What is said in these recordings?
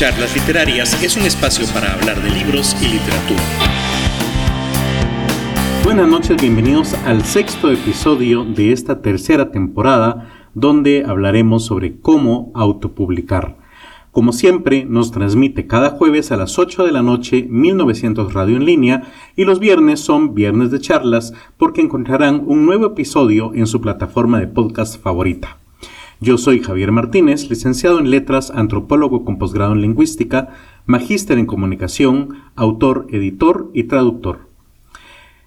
Charlas Literarias es un espacio para hablar de libros y literatura. Buenas noches, bienvenidos al sexto episodio de esta tercera temporada donde hablaremos sobre cómo autopublicar. Como siempre, nos transmite cada jueves a las 8 de la noche 1900 Radio en línea y los viernes son viernes de charlas porque encontrarán un nuevo episodio en su plataforma de podcast favorita. Yo soy Javier Martínez, licenciado en Letras, antropólogo con posgrado en Lingüística, magíster en Comunicación, autor, editor y traductor.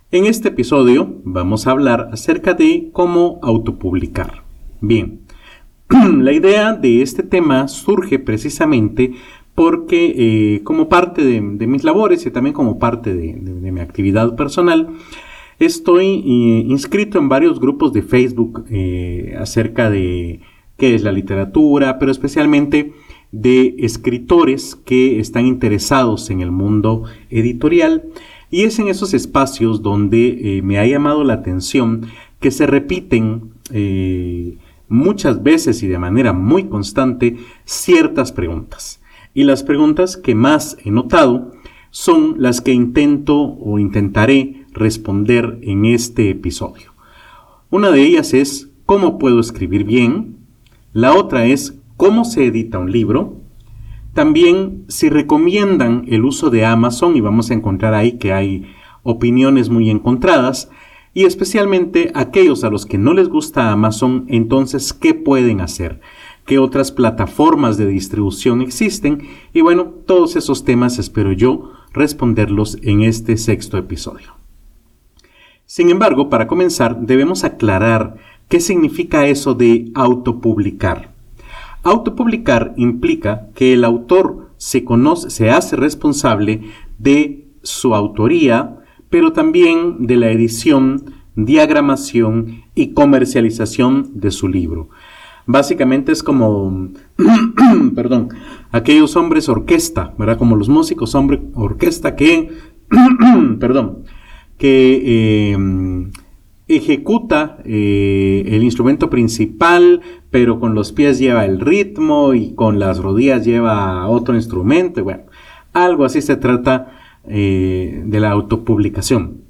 En este episodio vamos a hablar acerca de cómo autopublicar. Bien, la idea de este tema surge precisamente porque eh, como parte de, mis labores y también como parte de, mi actividad personal, estoy eh, inscrito en varios grupos de Facebook eh, acerca de qué es la literatura, pero especialmente de escritores que están interesados en el mundo editorial. Y es en esos espacios donde me ha llamado la atención que se repiten muchas veces y de manera muy constante ciertas preguntas. Y las preguntas que más he notado son las que intento o intentaré responder en este episodio. Una de ellas es ¿cómo puedo escribir bien? La otra es ¿cómo se edita un libro? También si recomiendan el uso de Amazon y vamos a encontrar ahí que hay opiniones muy encontradas y especialmente aquellos a los que no les gusta Amazon, entonces, ¿qué pueden hacer? ¿Qué otras plataformas de distribución existen? Y bueno, todos esos temas espero yo responderlos en este sexto episodio. Sin embargo, para comenzar, debemos aclarar qué significa eso de autopublicar. Autopublicar implica que el autor se conoce, se hace responsable de su autoría, pero también de la edición, diagramación y comercialización de su libro. Básicamente es como, perdón, aquellos hombres orquesta, ¿verdad? Como los músicos hombre orquesta que, perdón, que em, ejecuta eh, el instrumento principal, pero con los pies lleva el ritmo y con las rodillas lleva otro instrumento. Bueno, algo así se trata eh, de la autopublicación.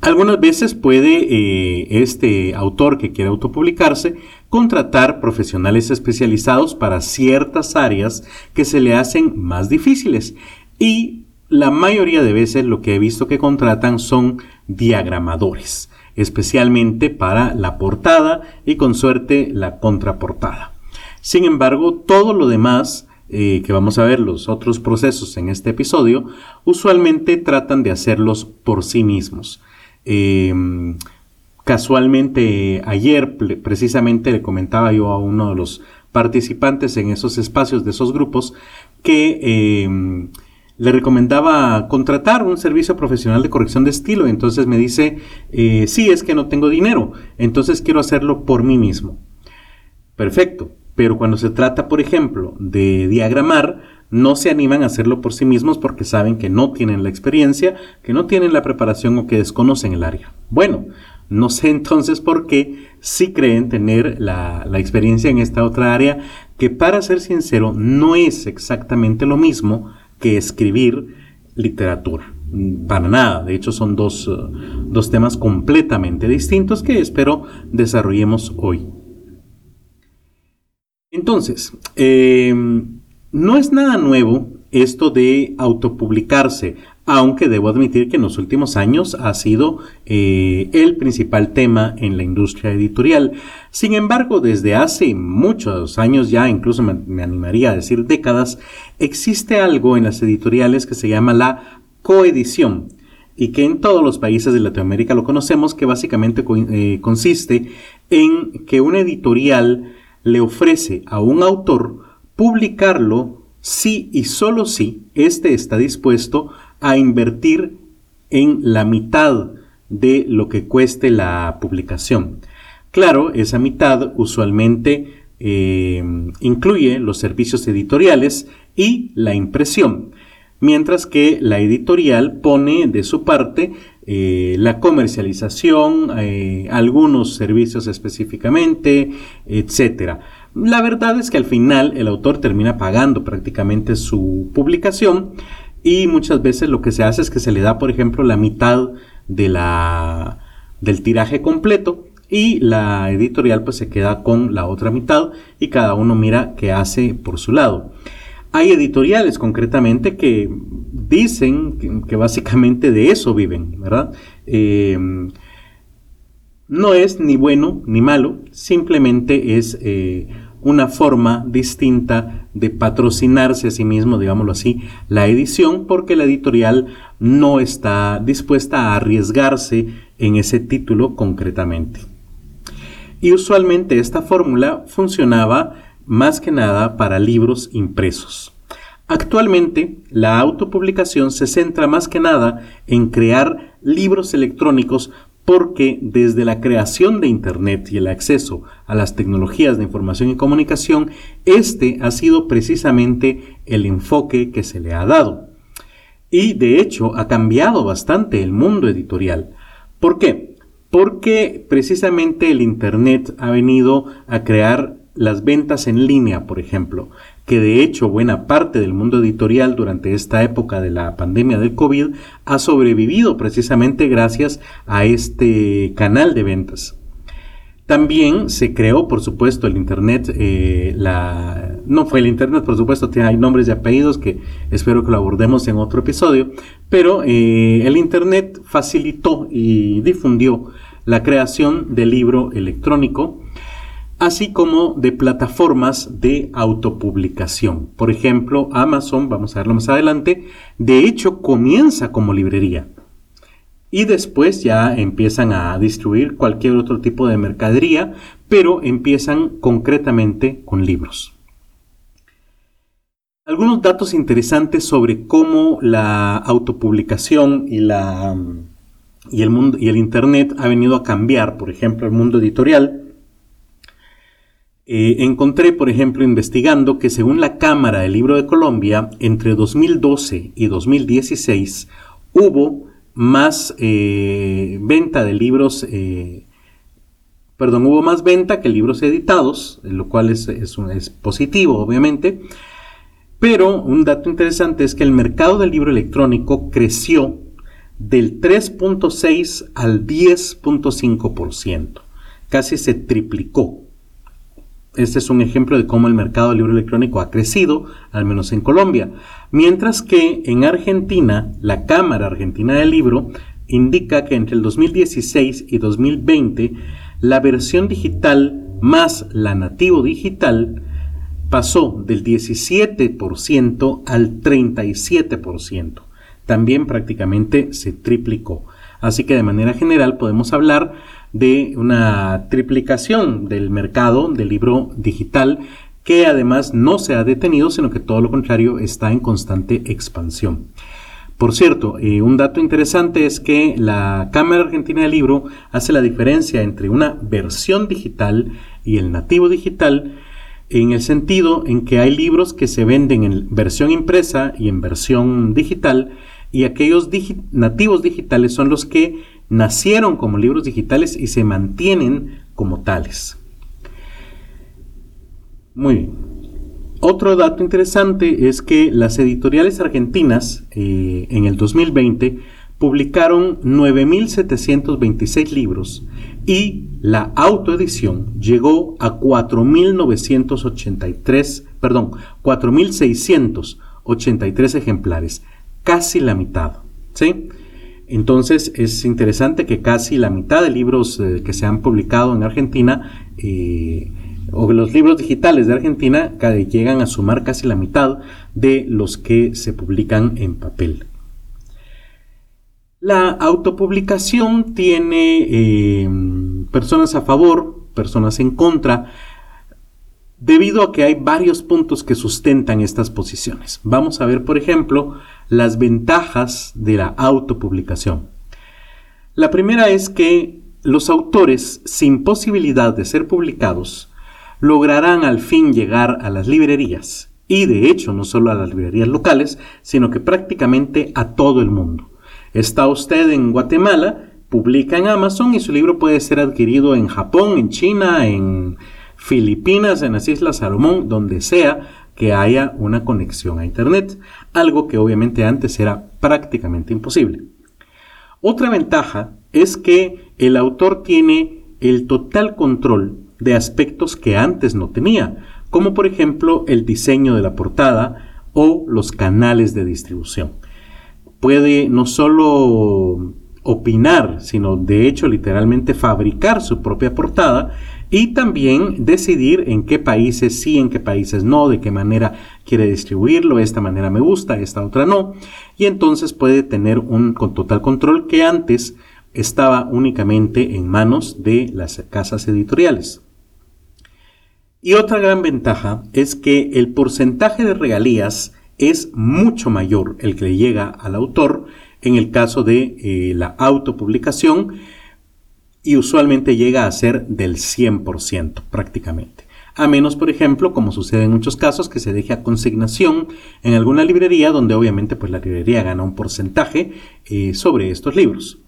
Algunas veces puede eh, este autor que quiere autopublicarse contratar profesionales especializados para ciertas áreas que se le hacen más difíciles y la mayoría de veces lo que he visto que contratan son diagramadores, especialmente para la portada y con suerte la contraportada. Sin embargo, todo lo demás eh, que vamos a ver los otros procesos en este episodio, usualmente tratan de hacerlos por sí mismos. Em, casualmente ayer precisamente le comentaba yo a uno de los participantes en esos espacios de esos grupos que em, le recomendaba contratar un servicio profesional de corrección de estilo. Entonces me dice, eh, sí, es que no tengo dinero, entonces quiero hacerlo por mí mismo. Perfecto, pero cuando se trata, por ejemplo, de diagramar, no se animan a hacerlo por sí mismos porque saben que no tienen la experiencia, que no tienen la preparación o que desconocen el área. Bueno, no sé entonces por qué sí creen tener la, la experiencia en esta otra área, que para ser sincero no es exactamente lo mismo que escribir literatura. Para nada, de hecho son dos, uh, dos temas completamente distintos que espero desarrollemos hoy. Entonces, em, no es nada nuevo esto de autopublicarse, aunque debo admitir que en los últimos años ha sido eh, el principal tema en la industria editorial. Sin embargo, desde hace muchos años ya, incluso me, animaría a decir décadas, existe algo en las editoriales que se llama la coedición y que en todos los países de Latinoamérica lo conocemos, que básicamente eh, consiste en que una editorial le ofrece a un autor publicarlo si y solo si éste está dispuesto a invertir en la mitad de lo que cueste la publicación. Claro, esa mitad usualmente eh, incluye los servicios editoriales y la impresión, mientras que la editorial pone de su parte eh, la comercialización, eh, algunos servicios específicamente, etcétera. La verdad es que al final el autor termina pagando prácticamente su publicación y muchas veces lo que se hace es que se le da, por ejemplo, la mitad de la, del tiraje completo y la editorial pues se queda con la otra mitad y cada uno mira qué hace por su lado. Hay editoriales concretamente que dicen que, básicamente de eso viven, ¿verdad? Eh, no es ni bueno ni malo, simplemente es eh, una forma distinta de patrocinarse a sí mismo, digámoslo así, la edición, porque la editorial no está dispuesta a arriesgarse en ese título concretamente. Y usualmente esta fórmula funcionaba más que nada para libros impresos. Actualmente, la autopublicación se centra más que nada en crear libros electrónicos porque desde la creación de Internet y el acceso a las tecnologías de información y comunicación, este ha sido precisamente el enfoque que se le ha dado. Y de hecho ha cambiado bastante el mundo editorial. ¿Por qué? Porque precisamente el Internet ha venido a crear las ventas en línea, por ejemplo, que de hecho buena parte del mundo editorial durante esta época de la pandemia del COVID ha sobrevivido precisamente gracias a este canal de ventas. También se creó, por supuesto, el Internet, eh, no fue el Internet, por supuesto, hay nombres y apellidos que espero que lo abordemos en otro episodio, pero eh, el Internet facilitó y difundió la creación del libro electrónico, así como de plataformas de autopublicación. Por ejemplo, Amazon, vamos a verlo más adelante, de hecho comienza como librería y después ya empiezan a distribuir cualquier otro tipo de mercadería, pero empiezan concretamente con libros. Algunos datos interesantes sobre cómo la autopublicación y, el mundo, y el Internet ha venido a cambiar, por ejemplo, el mundo editorial eh, encontré, por ejemplo, investigando que según la Cámara del Libro de Colombia, entre 2012 y 2016 hubo más eh, venta de libros, eh, perdón, hubo más venta que libros editados, lo cual es, es positivo, obviamente. Pero un dato interesante es que el mercado del libro electrónico creció del 3.6 al 10.5%, casi se triplicó. Este es un ejemplo de cómo el mercado del libro electrónico ha crecido, al menos en Colombia. Mientras que en Argentina, la Cámara Argentina del Libro indica que entre el 2016 y 2020, la versión digital más la nativo digital pasó del 17% al 37%. También prácticamente se triplicó. Así que de manera general podemos hablar de una triplicación del mercado del libro digital que además no se ha detenido, sino que todo lo contrario está en constante expansión. Por cierto, eh, un dato interesante es que la Cámara Argentina del Libro hace la diferencia entre una versión digital y el nativo digital en el sentido en que hay libros que se venden en versión impresa y en versión digital y aquellos nativos digitales son los que nacieron como libros digitales y se mantienen como tales. Muy bien. Otro dato interesante es que las editoriales argentinas eh, en el 2020 publicaron 9.726 libros y la autoedición llegó a 4.983, perdón, 4.683 ejemplares, casi la mitad. ¿sí? Entonces es interesante que casi la mitad de libros eh, que se han publicado en Argentina, eh, o los libros digitales de Argentina, llegan a sumar casi la mitad de los que se publican en papel. La autopublicación tiene eh, personas a favor, personas en contra, debido a que hay varios puntos que sustentan estas posiciones. Vamos a ver, por ejemplo, las ventajas de la autopublicación. La primera es que los autores sin posibilidad de ser publicados lograrán al fin llegar a las librerías y de hecho no solo a las librerías locales, sino que prácticamente a todo el mundo. Está usted en Guatemala, publica en Amazon y su libro puede ser adquirido en Japón, en China, en Filipinas, en las Islas Salomón, donde sea que haya una conexión a Internet, algo que obviamente antes era prácticamente imposible. Otra ventaja es que el autor tiene el total control de aspectos que antes no tenía, como por ejemplo el diseño de la portada o los canales de distribución. Puede no solo opinar, sino de hecho literalmente fabricar su propia portada y también decidir en qué países sí, en qué países no, de qué manera quiere distribuirlo, esta manera me gusta, esta otra no, y entonces puede tener un total control que antes estaba únicamente en manos de las casas editoriales. Y otra gran ventaja es que el porcentaje de regalías es mucho mayor el que le llega al autor en el caso de eh, la autopublicación y usualmente llega a ser del 100% prácticamente. A menos, por ejemplo, como sucede en muchos casos, que se deje a consignación en alguna librería donde obviamente pues, la librería gana un porcentaje eh, sobre estos libros.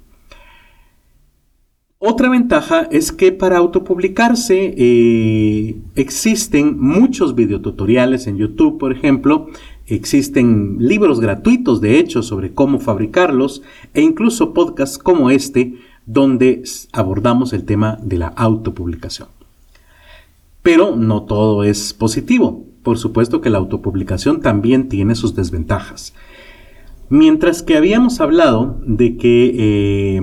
Otra ventaja es que para autopublicarse eh, existen muchos videotutoriales en YouTube, por ejemplo, existen libros gratuitos de hecho sobre cómo fabricarlos e incluso podcasts como este donde abordamos el tema de la autopublicación. Pero no todo es positivo. Por supuesto que la autopublicación también tiene sus desventajas. Mientras que habíamos hablado de que eh,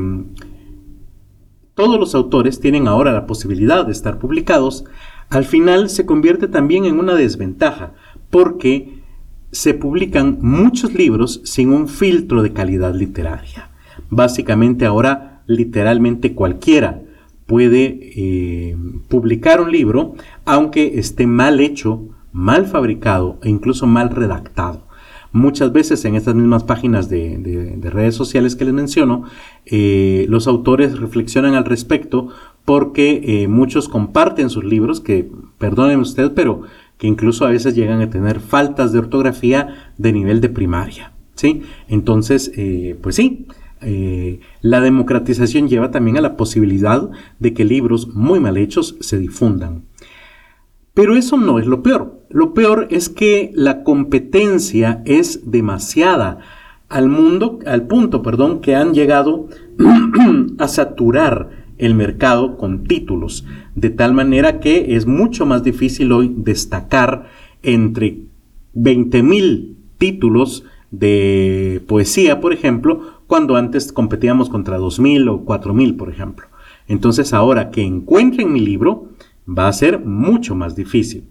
todos los autores tienen ahora la posibilidad de estar publicados, al final se convierte también en una desventaja, porque se publican muchos libros sin un filtro de calidad literaria. Básicamente ahora literalmente cualquiera puede eh, publicar un libro aunque esté mal hecho, mal fabricado e incluso mal redactado. Muchas veces en estas mismas páginas de, redes sociales que les menciono, eh, los autores reflexionan al respecto porque eh, muchos comparten sus libros, que perdonen usted, pero que incluso a veces llegan a tener faltas de ortografía de nivel de primaria. ¿sí? Entonces, pues sí, la democratización lleva también a la posibilidad de que libros muy mal hechos se difundan. Pero eso no es lo peor. Lo peor es que la competencia es demasiada al mundo, al punto, perdón, que han llegado a saturar el mercado con títulos, de tal manera que es mucho más difícil hoy destacar entre 20.000 títulos de poesía, por ejemplo, cuando antes competíamos contra 2.000 o 4.000, por ejemplo. Entonces ahora que encuentren mi libro, va a ser mucho más difícil.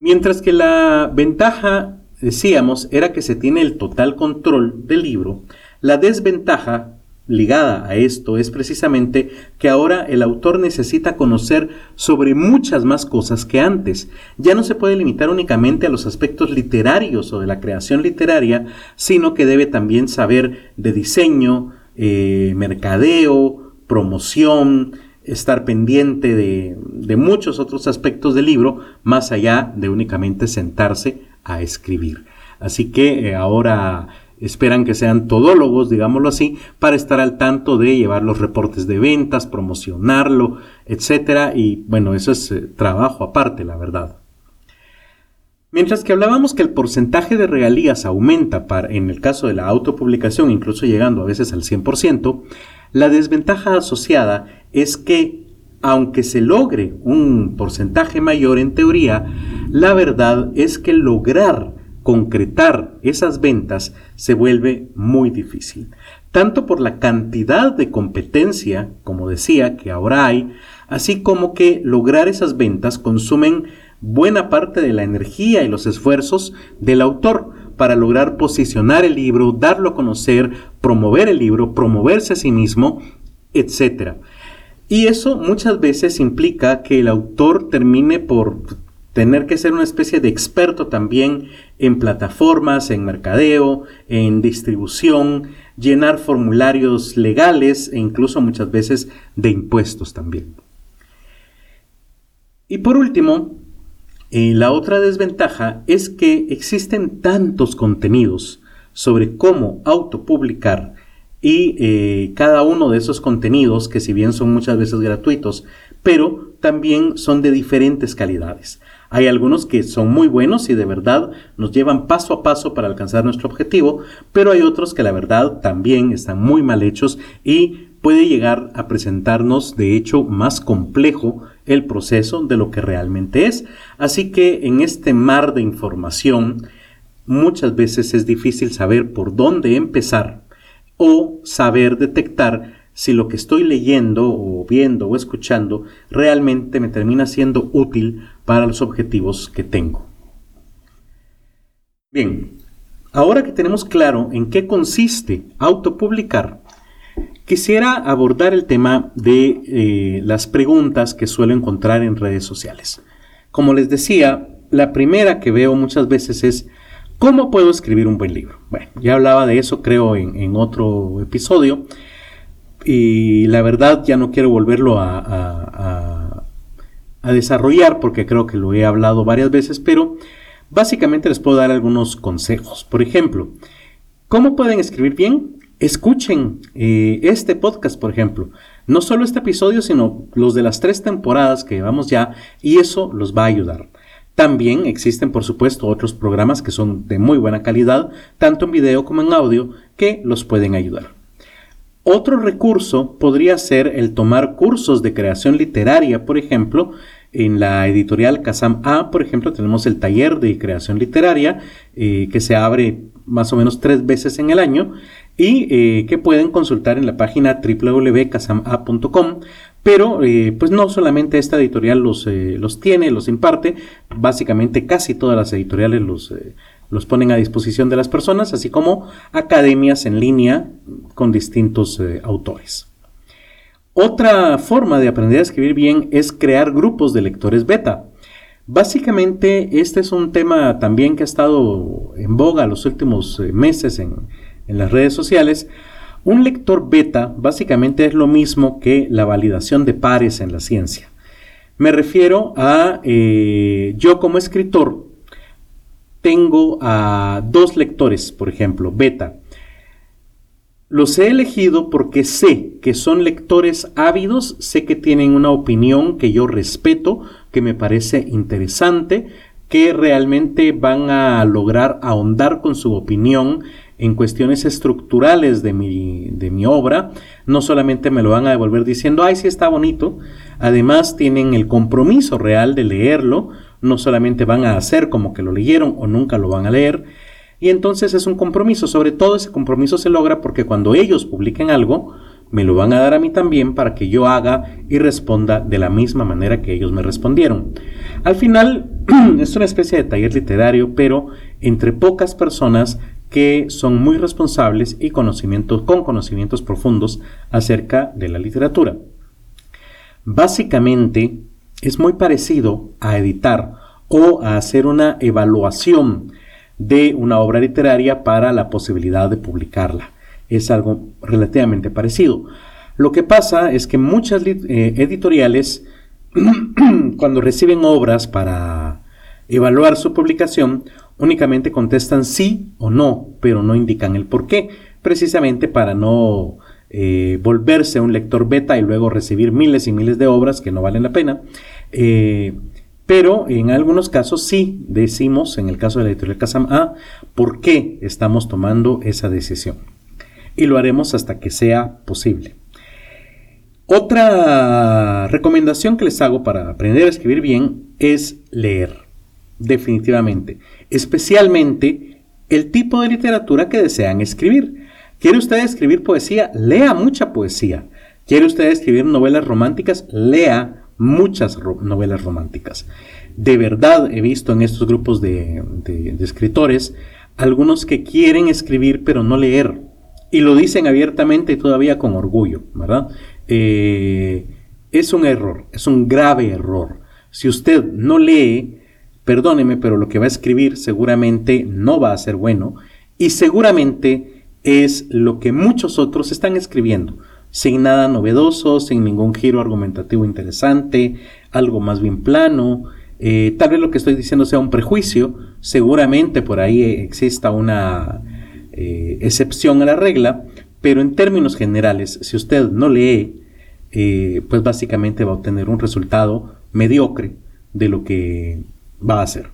Mientras que la ventaja, decíamos, era que se tiene el total control del libro, la desventaja ligada a esto es precisamente que ahora el autor necesita conocer sobre muchas más cosas que antes. Ya no se puede limitar únicamente a los aspectos literarios o de la creación literaria, sino que debe también saber de diseño, eh, mercadeo, promoción, estar pendiente de, muchos otros aspectos del libro, más allá de únicamente sentarse a escribir. Así que eh, ahora esperan que sean todólogos, digámoslo así, para estar al tanto de llevar los reportes de ventas, promocionarlo, etcétera. Y bueno, eso es eh, trabajo aparte, la verdad. Mientras que hablábamos que el porcentaje de regalías aumenta en el caso de la autopublicación, incluso llegando a veces al 100%, la desventaja asociada es que, aunque se logre un porcentaje mayor en teoría, la verdad es que lograr concretar esas ventas se vuelve muy difícil, tanto por la cantidad de competencia, como decía, que ahora hay, así como que lograr esas ventas consumen buena parte de la energía y los esfuerzos del autor para lograr posicionar el libro, darlo a conocer, promover el libro, promoverse a sí mismo, etc. Y eso muchas veces implica que el autor termine por tener que ser una especie de experto también en plataformas, en mercadeo, en distribución, llenar formularios legales e incluso muchas veces de impuestos también. Y por último, eh, la otra desventaja es que existen tantos contenidos sobre cómo autopublicar y eh, cada uno de esos contenidos, que si bien son muchas veces gratuitos, pero también son de diferentes calidades. Hay algunos que son muy buenos y de verdad nos llevan paso a paso para alcanzar nuestro objetivo, pero hay otros que la verdad también están muy mal hechos y puede llegar a presentarnos de hecho más complejo el proceso de lo que realmente es. Así que en este mar de información muchas veces es difícil saber por dónde empezar o saber detectar si lo que estoy leyendo o viendo o escuchando realmente me termina siendo útil para los objetivos que tengo. Bien, ahora que tenemos claro en qué consiste autopublicar, quisiera abordar el tema de eh, las preguntas que suelo encontrar en redes sociales. Como les decía, la primera que veo muchas veces es ¿cómo puedo escribir un buen libro? Bueno, ya hablaba de eso creo en otro episodio, y la verdad ya no quiero volverlo a, a, desarrollar porque creo que lo he hablado varias veces, pero básicamente les puedo dar algunos consejos. Por ejemplo, ¿cómo pueden escribir bien? Escuchen eh, este podcast, por ejemplo. No solo este episodio, sino los de las tres temporadas que llevamos ya, y eso los va a ayudar. También existen, por supuesto, otros programas que son de muy buena calidad, tanto en video como en audio, que los pueden ayudar. Otro recurso podría ser el tomar cursos de creación literaria, por ejemplo, en la editorial Kazam A, por ejemplo, tenemos el taller de creación literaria eh, que se abre más o menos tres veces en el año y eh, que pueden consultar en la página www.casama.com. Pero eh, pues no solamente esta editorial los, los tiene, los imparte, básicamente casi todas las editoriales los, los ponen a disposición de las personas, así como academias en línea con distintos eh, autores. Otra forma de aprender a escribir bien es crear grupos de lectores beta. Básicamente este es un tema también que ha estado en boga los últimos eh, meses en, las redes sociales. Un lector beta básicamente es lo mismo que la validación de pares en la ciencia. Me refiero a eh, yo como escritor tengo a dos lectores, por ejemplo, beta. Los he elegido porque sé que son lectores ávidos, sé que tienen una opinión que yo respeto, que me parece interesante, que realmente van a lograr ahondar con su opinión en cuestiones estructurales de mi, de mi obra. No solamente me lo van a devolver diciendo, ay, sí está bonito, además tienen el compromiso real de leerlo, no solamente van a hacer como que lo leyeron o nunca lo van a leer. Y entonces es un compromiso, sobre todo ese compromiso se logra porque cuando ellos publiquen algo, me lo van a dar a mí también para que yo haga y responda de la misma manera que ellos me respondieron. Al final es una especie de taller literario, pero entre pocas personas que son muy responsables y conocimientos, con conocimientos profundos acerca de la literatura. Básicamente, es muy parecido a editar o a hacer una evaluación de una obra literaria para la posibilidad de publicarla. Es algo relativamente parecido. Lo que pasa es que muchas eh, editoriales, cuando reciben obras para evaluar su publicación, únicamente contestan sí o no, pero no indican el por qué, precisamente para no eh, volverse un lector beta y luego recibir miles y miles de obras que no valen la pena. Eh, pero en algunos casos sí decimos, en el caso de la editorial Casam A, por qué estamos tomando esa decisión. Y lo haremos hasta que sea posible. Otra recomendación que les hago para aprender a escribir bien es leer, definitivamente. Especialmente el tipo de literatura que desean escribir. ¿Quiere usted escribir poesía? Lea mucha poesía. ¿Quiere usted escribir novelas románticas? Lea muchas novelas románticas. De verdad he visto en estos grupos de, escritores algunos que quieren escribir pero no leer. Y lo dicen abiertamente y todavía con orgullo, ¿verdad? Eh, es un error, es un grave error. Si usted no lee, perdóneme, pero lo que va a escribir seguramente no va a ser bueno y seguramente es lo que muchos otros están escribiendo, sin nada novedoso, sin ningún giro argumentativo interesante, algo más bien plano. Eh, tal vez lo que estoy diciendo sea un prejuicio, seguramente por ahí exista una eh, excepción a la regla, pero en términos generales, si usted no lee, eh, pues básicamente va a obtener un resultado mediocre de lo que va a hacer.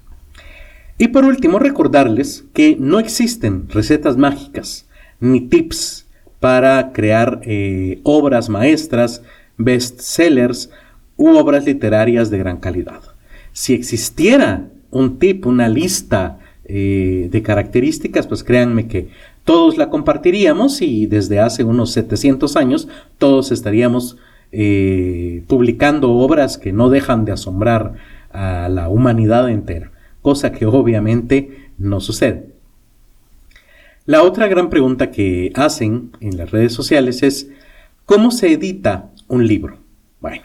Y por último, recordarles que no existen recetas mágicas ni tips para crear eh, obras maestras, bestsellers u obras literarias de gran calidad. Si existiera un tip, una lista eh, de características, pues créanme que todos la compartiríamos y desde hace unos 700 años todos estaríamos eh, publicando obras que no dejan de asombrar a la humanidad entera, cosa que obviamente no sucede. La otra gran pregunta que hacen en las redes sociales es, ¿cómo se edita un libro? Bueno,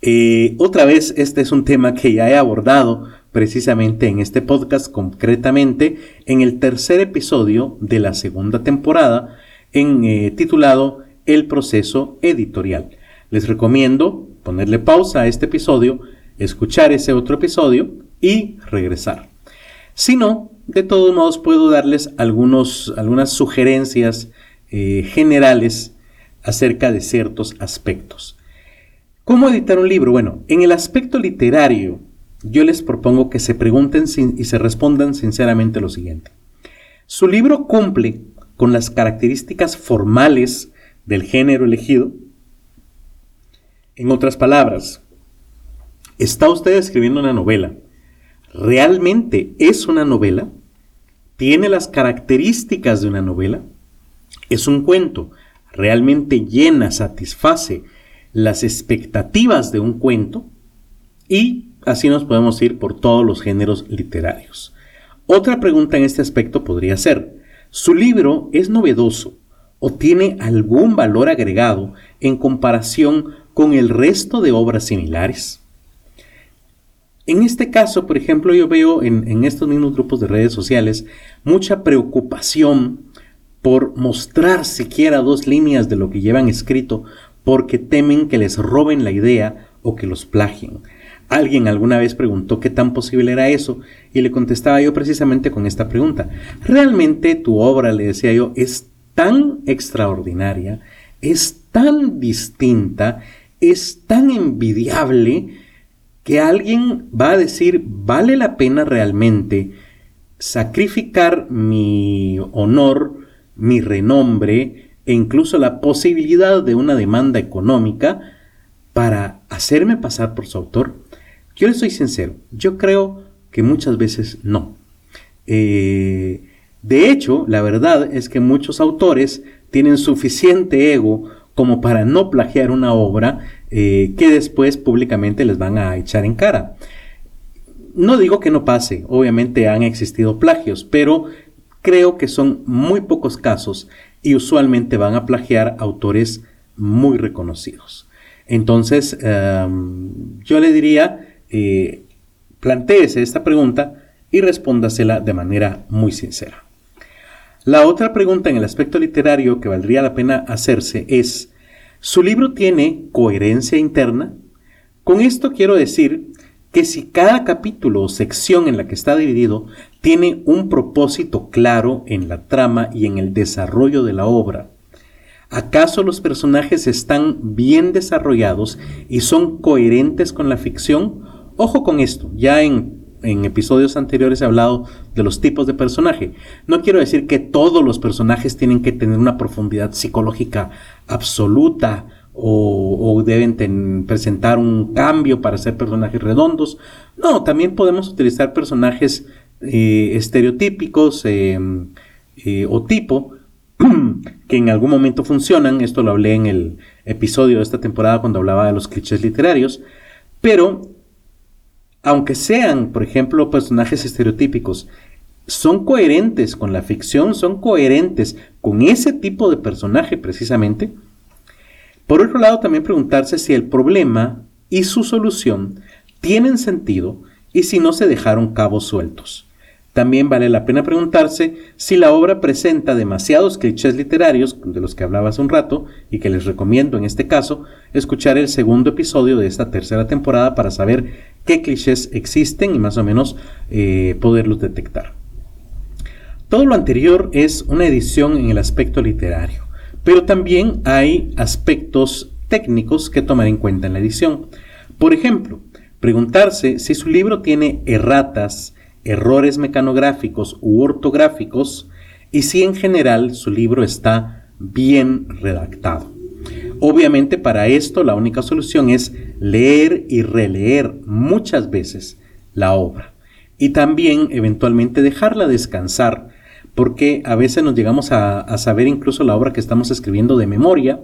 eh, otra vez este es un tema que ya he abordado precisamente en este podcast, concretamente en el tercer episodio de la segunda temporada, en, eh, titulado El proceso editorial. Les recomiendo ponerle pausa a este episodio, escuchar ese otro episodio y regresar. Si no, de todos modos puedo darles algunas sugerencias eh, generales acerca de ciertos aspectos. ¿Cómo editar un libro? Bueno, en el aspecto literario, yo les propongo que se pregunten y se respondan sinceramente lo siguiente. ¿Su libro cumple con las características formales del género elegido? En otras palabras, ¿está usted escribiendo una novela? ¿Realmente es una novela? ¿Tiene las características de una novela? ¿Es un cuento? ¿Realmente llena, satisface las expectativas de un cuento? Y Así nos podemos ir por todos los géneros literarios. Otra pregunta en este aspecto podría ser, ¿su libro es novedoso o tiene algún valor agregado en comparación con el resto de obras similares? En este caso, por ejemplo, yo veo en, estos mismos grupos de redes sociales mucha preocupación por mostrar siquiera dos líneas de lo que llevan escrito porque temen que les roben la idea o que los plagien. Alguien alguna vez preguntó qué tan posible era eso y le contestaba yo precisamente con esta pregunta. ¿Realmente tu obra, le decía yo, es tan extraordinaria, es tan distinta, es tan envidiable que alguien va a decir, vale la pena realmente sacrificar mi honor, mi renombre e incluso la posibilidad de una demanda económica para hacerme pasar por su autor? Yo le soy sincero, yo creo que muchas veces no. Eh, de hecho, la verdad es que muchos autores tienen suficiente ego como para no plagiar una obra eh, que después públicamente les van a echar en cara. No digo que no pase, obviamente han existido plagios, pero creo que son muy pocos casos y usualmente van a plagiar autores muy reconocidos. Entonces, em, yo le diría, eh, esta pregunta y respóndasela de manera muy sincera. La otra pregunta en el aspecto literario que valdría la pena hacerse es, ¿su libro tiene coherencia interna? Con esto quiero decir que si cada capítulo o sección en la que está dividido tiene un propósito claro en la trama y en el desarrollo de la obra, ¿acaso los personajes están bien desarrollados y son coherentes con la ficción Ojo con esto, ya en, episodios anteriores he hablado de los tipos de personaje. No quiero decir que todos los personajes tienen que tener una profundidad psicológica absoluta o, deben presentar un cambio para ser personajes redondos. No, también podemos utilizar personajes eh, estereotípicos em, eh, o tipo que en algún momento funcionan. Esto lo hablé en el episodio de esta temporada cuando hablaba de los clichés literarios. Pero aunque sean, por ejemplo, personajes estereotípicos, son coherentes con la ficción, son coherentes con ese tipo de personaje precisamente. Por otro lado, también preguntarse si el problema y su solución tienen sentido y si no se dejaron cabos sueltos. También vale la pena preguntarse si la obra presenta demasiados clichés literarios, de los que hablaba hace un rato, y que les recomiendo en este caso escuchar el segundo episodio de esta tercera temporada para saber qué clichés existen y más o menos eh, poderlos detectar. Todo lo anterior es una edición en el aspecto literario, pero también hay aspectos técnicos que tomar en cuenta en la edición. Por ejemplo, preguntarse si su libro tiene erratas, errores mecanográficos u ortográficos y si en general su libro está bien redactado. Obviamente para esto la única solución es leer y releer muchas veces la obra y también eventualmente dejarla descansar porque a veces nos llegamos a, saber incluso la obra que estamos escribiendo de memoria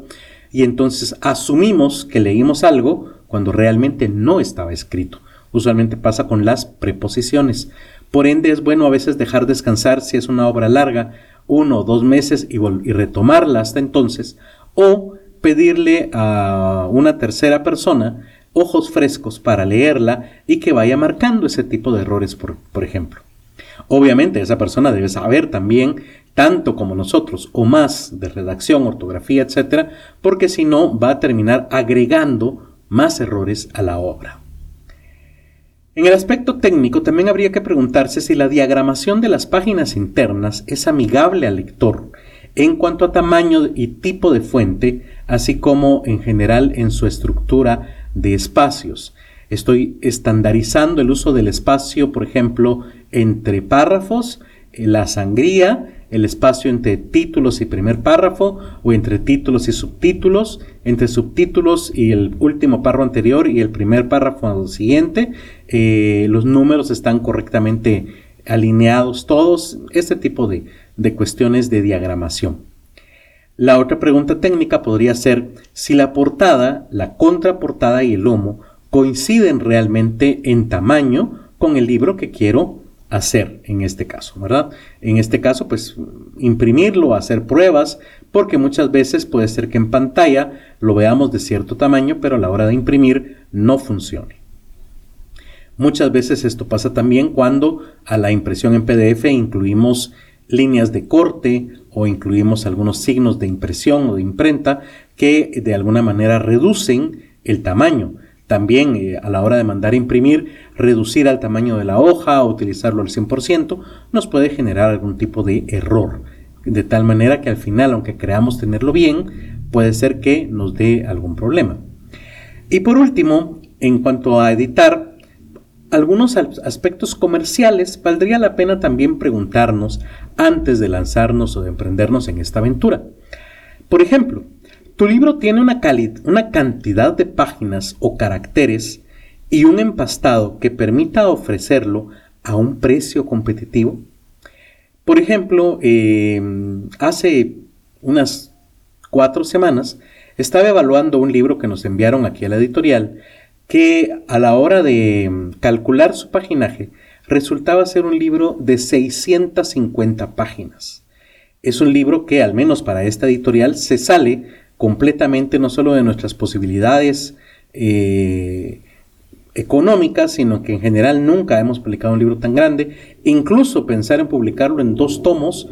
y entonces asumimos que leímos algo cuando realmente no estaba escrito. Usualmente pasa con las preposiciones. Por ende es bueno a veces dejar descansar si es una obra larga, uno o dos meses y, retomarla hasta entonces, o pedirle a una tercera persona ojos frescos para leerla y que vaya marcando ese tipo de errores, por ejemplo. Obviamente esa persona debe saber también tanto como nosotros o más de redacción, ortografía, etcétera, porque si no va a terminar agregando más errores a la obra. En el aspecto técnico también habría que preguntarse si la diagramación de las páginas internas es amigable al lector en cuanto a tamaño y tipo de fuente, así como en general en su estructura de espacios. Estoy estandarizando el uso del espacio, por ejemplo, entre párrafos, la sangría, el espacio entre títulos y primer párrafo o entre títulos y subtítulos, entre subtítulos y el último párrafo anterior y el primer párrafo siguiente. Eh, los números están correctamente alineados todos, este tipo de, de cuestiones de diagramación. La otra pregunta técnica podría ser si la portada, la contraportada y el lomo coinciden realmente en tamaño con el libro que quiero hacer en este caso, ¿verdad? En este caso, pues imprimirlo, hacer pruebas, porque muchas veces puede ser que en pantalla lo veamos de cierto tamaño, pero a la hora de imprimir no funcione. Muchas veces esto pasa también cuando a la impresión en PDF incluimos líneas de corte o incluimos algunos signos de impresión o de imprenta que de alguna manera reducen el tamaño. También eh, a la hora de mandar imprimir, reducir al tamaño de la hoja o utilizarlo al 100% nos puede generar algún tipo de error. De tal manera que al final, aunque creamos tenerlo bien, puede ser que nos dé algún problema. Y por último, en cuanto a editar, algunos aspectos comerciales valdría la pena también preguntarnos antes de lanzarnos o de emprendernos en esta aventura. Por ejemplo, tu libro tiene una, una cantidad de páginas o caracteres y un empastado que permita ofrecerlo a un precio competitivo. Por ejemplo, eh, hace unas cuatro semanas estaba evaluando un libro que nos enviaron aquí a la editorial que a la hora de calcular su paginaje resultaba ser un libro de 650 páginas. Es un libro que, al menos para esta editorial, se sale completamente no solo de nuestras posibilidades eh, económicas, sino que en general nunca hemos publicado un libro tan grande. Incluso pensar en publicarlo en dos tomos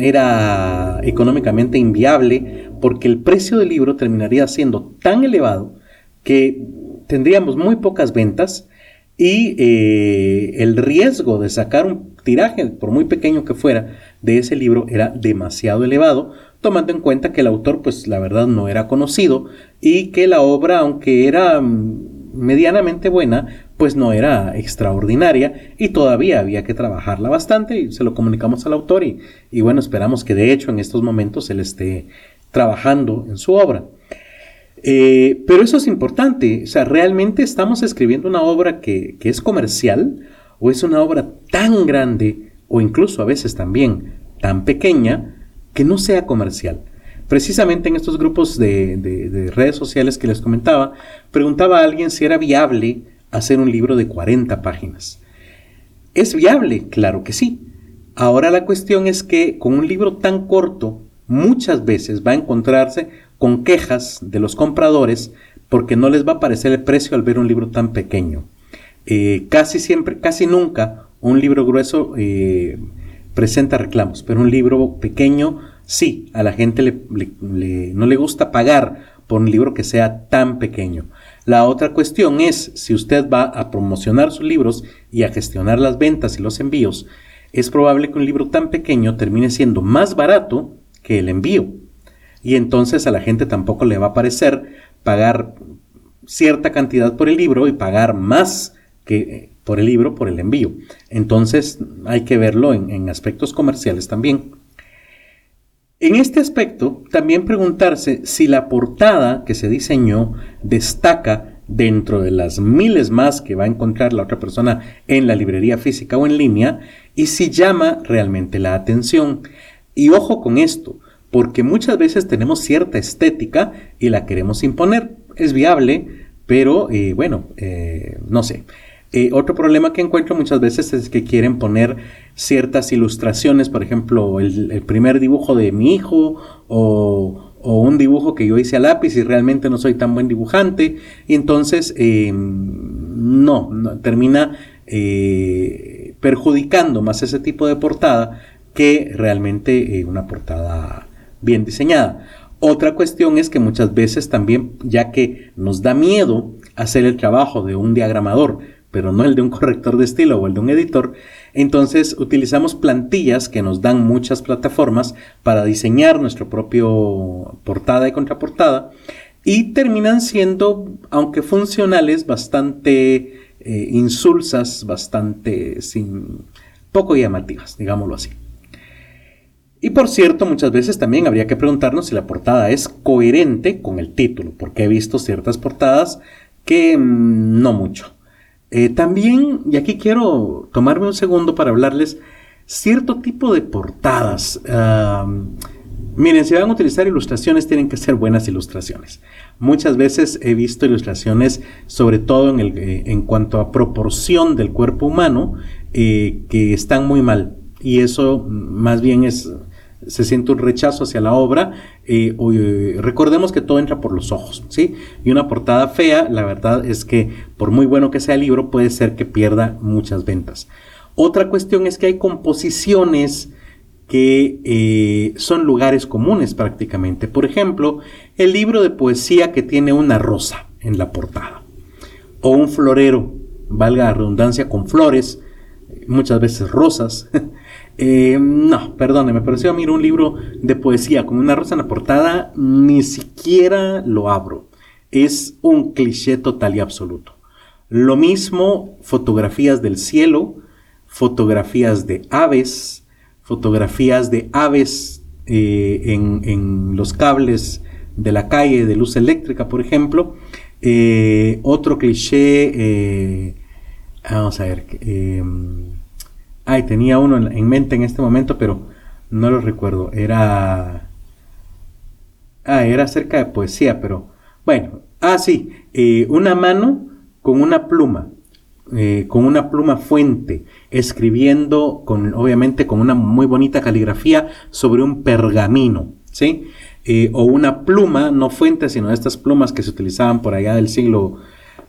era económicamente inviable porque el precio del libro terminaría siendo tan elevado que tendríamos muy pocas ventas y eh, el riesgo de sacar un tiraje, por muy pequeño que fuera, de ese libro era demasiado elevado, tomando en cuenta que el autor, pues la verdad no era conocido y que la obra, aunque era mm, medianamente buena, pues no era extraordinaria y todavía había que trabajarla bastante y se lo comunicamos al autor y, bueno, esperamos que de hecho en estos momentos él esté trabajando en su obra. Eh, pero eso es importante, o sea, ¿realmente estamos escribiendo una obra que, que es comercial o es una obra tan grande o incluso a veces también tan pequeña que no sea comercial. Precisamente en estos grupos de, redes sociales que les comentaba, preguntaba alguien si era viable hacer un libro de 40 páginas. ¿Es viable? Claro que sí. Ahora la cuestión es que con un libro tan corto, muchas veces va a encontrarse con quejas de los compradores porque no les va a parecer el precio al ver un libro tan pequeño. Eh, casi siempre, casi nunca un libro grueso eh, presenta reclamos, pero un libro pequeño, sí, a la gente no le gusta pagar por un libro que sea tan pequeño. La otra cuestión es, si usted va a promocionar sus libros y a gestionar las ventas y los envíos, es probable que un libro tan pequeño termine siendo más barato que el envío. Y entonces a la gente tampoco le va a parecer pagar cierta cantidad por el libro y pagar más que por el libro por el envío. Entonces hay que verlo en, aspectos comerciales también. En este aspecto, también preguntarse si la portada que se diseñó destaca dentro de las miles más que va a encontrar la otra persona en la librería física o en línea y si llama realmente la atención. Y ojo con esto, porque muchas veces tenemos cierta estética y la queremos imponer. Es viable, pero eh, bueno, eh, no sé. Eh, otro problema que encuentro muchas veces es que quieren poner ciertas ilustraciones, por ejemplo, el, primer dibujo de mi hijo o, un dibujo que yo hice a lápiz y realmente no soy tan buen dibujante. Y entonces, no, termina perjudicando más ese tipo de portada que realmente una portada bien diseñada. Otra cuestión es que muchas veces también, ya que nos da miedo hacer el trabajo de un diagramador, pero no el de un corrector de estilo o el de un editor, entonces utilizamos plantillas que nos dan muchas plataformas para diseñar nuestro propio portada y contraportada y terminan siendo, aunque funcionales, bastante eh, insulsas, bastante sin, poco llamativas, digámoslo así. Y por cierto, muchas veces también habría que preguntarnos si la portada es coherente con el título, porque he visto ciertas portadas que mm, no mucho. Eh, también, y aquí quiero tomarme un segundo para hablarles, cierto tipo de portadas. miren, si van a utilizar ilustraciones, tienen que ser buenas ilustraciones. Muchas veces he visto ilustraciones, sobre todo en, el, eh, en cuanto a proporción del cuerpo humano, eh, que están muy mal. Y eso mm, más bien es se siente un rechazo hacia la obra. Recordemos que todo entra por los ojos, ¿sí? Y una portada fea, la verdad es que por muy bueno que sea el libro, puede ser que pierda muchas ventas. Otra cuestión es que hay composiciones que eh, son lugares comunes prácticamente. Por ejemplo, el libro de poesía que tiene una rosa en la portada. O un florero, valga la redundancia, con flores, muchas veces rosas. Eh, no, perdóneme, pero si yo miro un libro de poesía con una rosa en la portada, ni siquiera lo abro. Es un cliché total y absoluto. Lo mismo fotografías del cielo, fotografías de aves, fotografías de aves eh, en, los cables de la calle de luz eléctrica, por ejemplo. Eh, otro cliché, vamos a ver, Ay, tenía uno en, mente en este momento, pero no lo recuerdo. Era. Ah, era acerca de poesía, pero. Bueno, ah, sí. Eh, una mano con una pluma. Eh, con una pluma fuente, escribiendo con, obviamente, con una muy bonita caligrafía sobre un pergamino, ¿sí? Eh, o una pluma, no fuente, sino estas plumas que se utilizaban por allá del siglo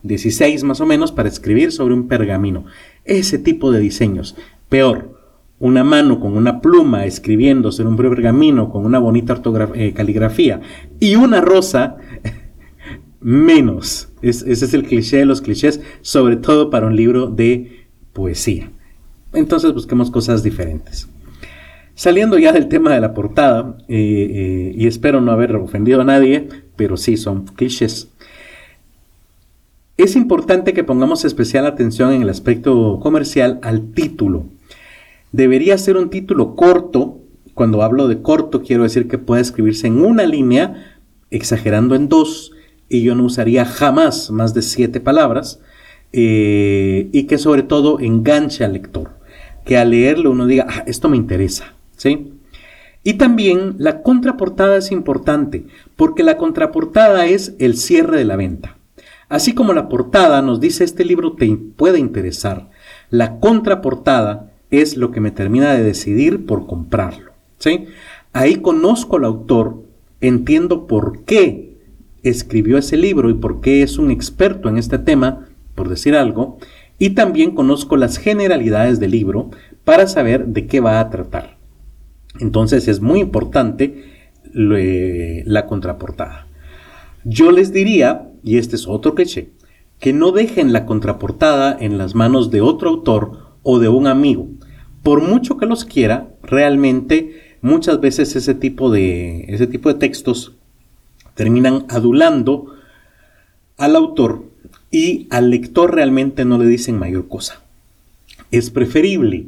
XVI más o menos para escribir sobre un pergamino. Ese tipo de diseños. Peor, una mano con una pluma escribiendo en un pergamino con una bonita eh, caligrafía y una rosa, menos. ese es el cliché de los clichés, sobre todo para un libro de poesía. Entonces busquemos cosas diferentes. Saliendo ya del tema de la portada, eh, eh, y espero no haber ofendido a nadie, pero sí son clichés. Es importante que pongamos especial atención en el aspecto comercial al título. Debería ser un título corto. Cuando hablo de corto, quiero decir que puede escribirse en una línea, exagerando en dos, y yo no usaría jamás más de siete palabras, eh, y que sobre todo enganche al lector, que al leerlo uno diga, ah, esto me interesa, ¿sí? Y también la contraportada es importante, porque la contraportada es el cierre de la venta. Así como la portada nos dice este libro te puede interesar, la contraportada es lo que me termina de decidir por comprarlo. ¿sí? Ahí conozco al autor, entiendo por qué escribió ese libro y por qué es un experto en este tema, por decir algo, y también conozco las generalidades del libro para saber de qué va a tratar. Entonces es muy importante la contraportada. Yo les diría, y este es otro cliché, que no dejen la contraportada en las manos de otro autor o de un amigo, por mucho que los quiera, realmente muchas veces ese tipo de, ese tipo de textos terminan adulando al autor y al lector realmente no le dicen mayor cosa. Es preferible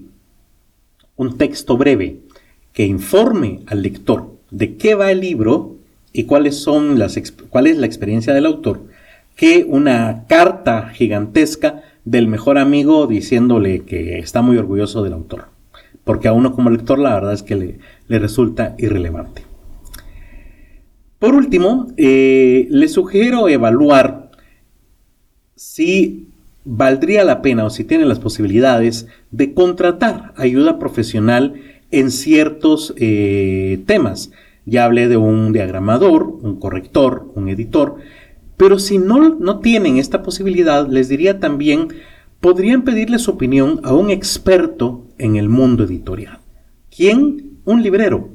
un texto breve que informe al lector de qué va el libro y cuáles son las, cuál es la experiencia del autor, que una carta gigantesca del mejor amigo diciéndole que está muy orgulloso del autor. Porque a uno como lector la verdad es que le, resulta irrelevante. Por último, eh, le sugiero evaluar si valdría la pena o si tiene las posibilidades de contratar ayuda profesional en ciertos eh, temas. Ya hablé de un diagramador, un corrector, un editor, pero si no, no tienen esta posibilidad, les diría también, podrían pedirle su opinión a un experto en el mundo editorial. ¿Quién? Un librero.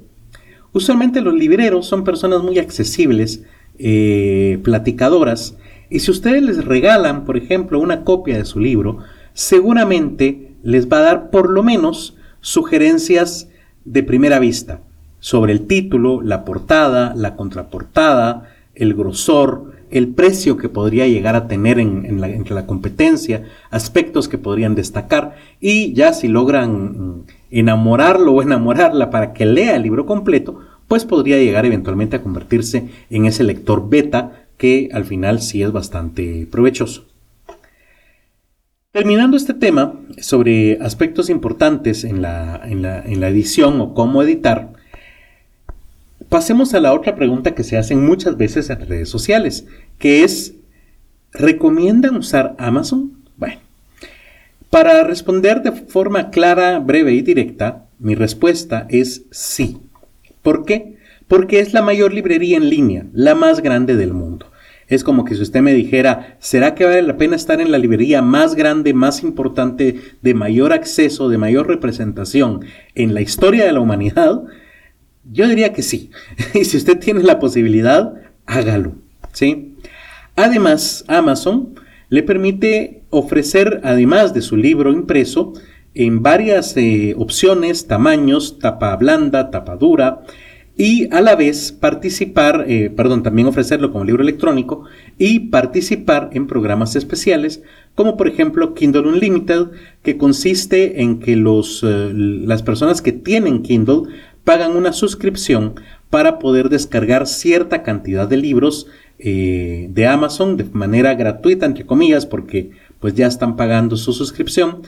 Usualmente los libreros son personas muy accesibles, eh, platicadoras, y si ustedes les regalan, por ejemplo, una copia de su libro, seguramente les va a dar por lo menos sugerencias de primera vista sobre el título, la portada, la contraportada, el grosor, el precio que podría llegar a tener en, la, entre la competencia, aspectos que podrían destacar y ya si logran enamorarlo o enamorarla para que lea el libro completo, pues podría llegar eventualmente a convertirse en ese lector beta que al final sí es bastante provechoso. Terminando este tema sobre aspectos importantes en la, en la edición o cómo editar, pasemos a la otra pregunta que se hacen muchas veces en redes sociales, que es, ¿recomiendan usar Amazon? Bueno, para responder de forma clara, breve y directa, mi respuesta es sí. ¿Por qué? Porque es la mayor librería en línea, la más grande del mundo. Es como que si usted me dijera, ¿será que vale la pena estar en la librería más grande, más importante, de mayor acceso, de mayor representación en la historia de la humanidad? Yo diría que sí. y si usted tiene la posibilidad, hágalo. ¿sí? Además, Amazon le permite ofrecer, además de su libro impreso, en varias eh, opciones, tamaños, tapa blanda, tapa dura, y a la vez participar, eh, perdón, también ofrecerlo como libro electrónico y participar en programas especiales, como por ejemplo Kindle Unlimited, que consiste en que los, eh, las personas que tienen Kindle pagan una suscripción para poder descargar cierta cantidad de libros eh, de Amazon de manera gratuita, entre comillas, porque pues ya están pagando su suscripción.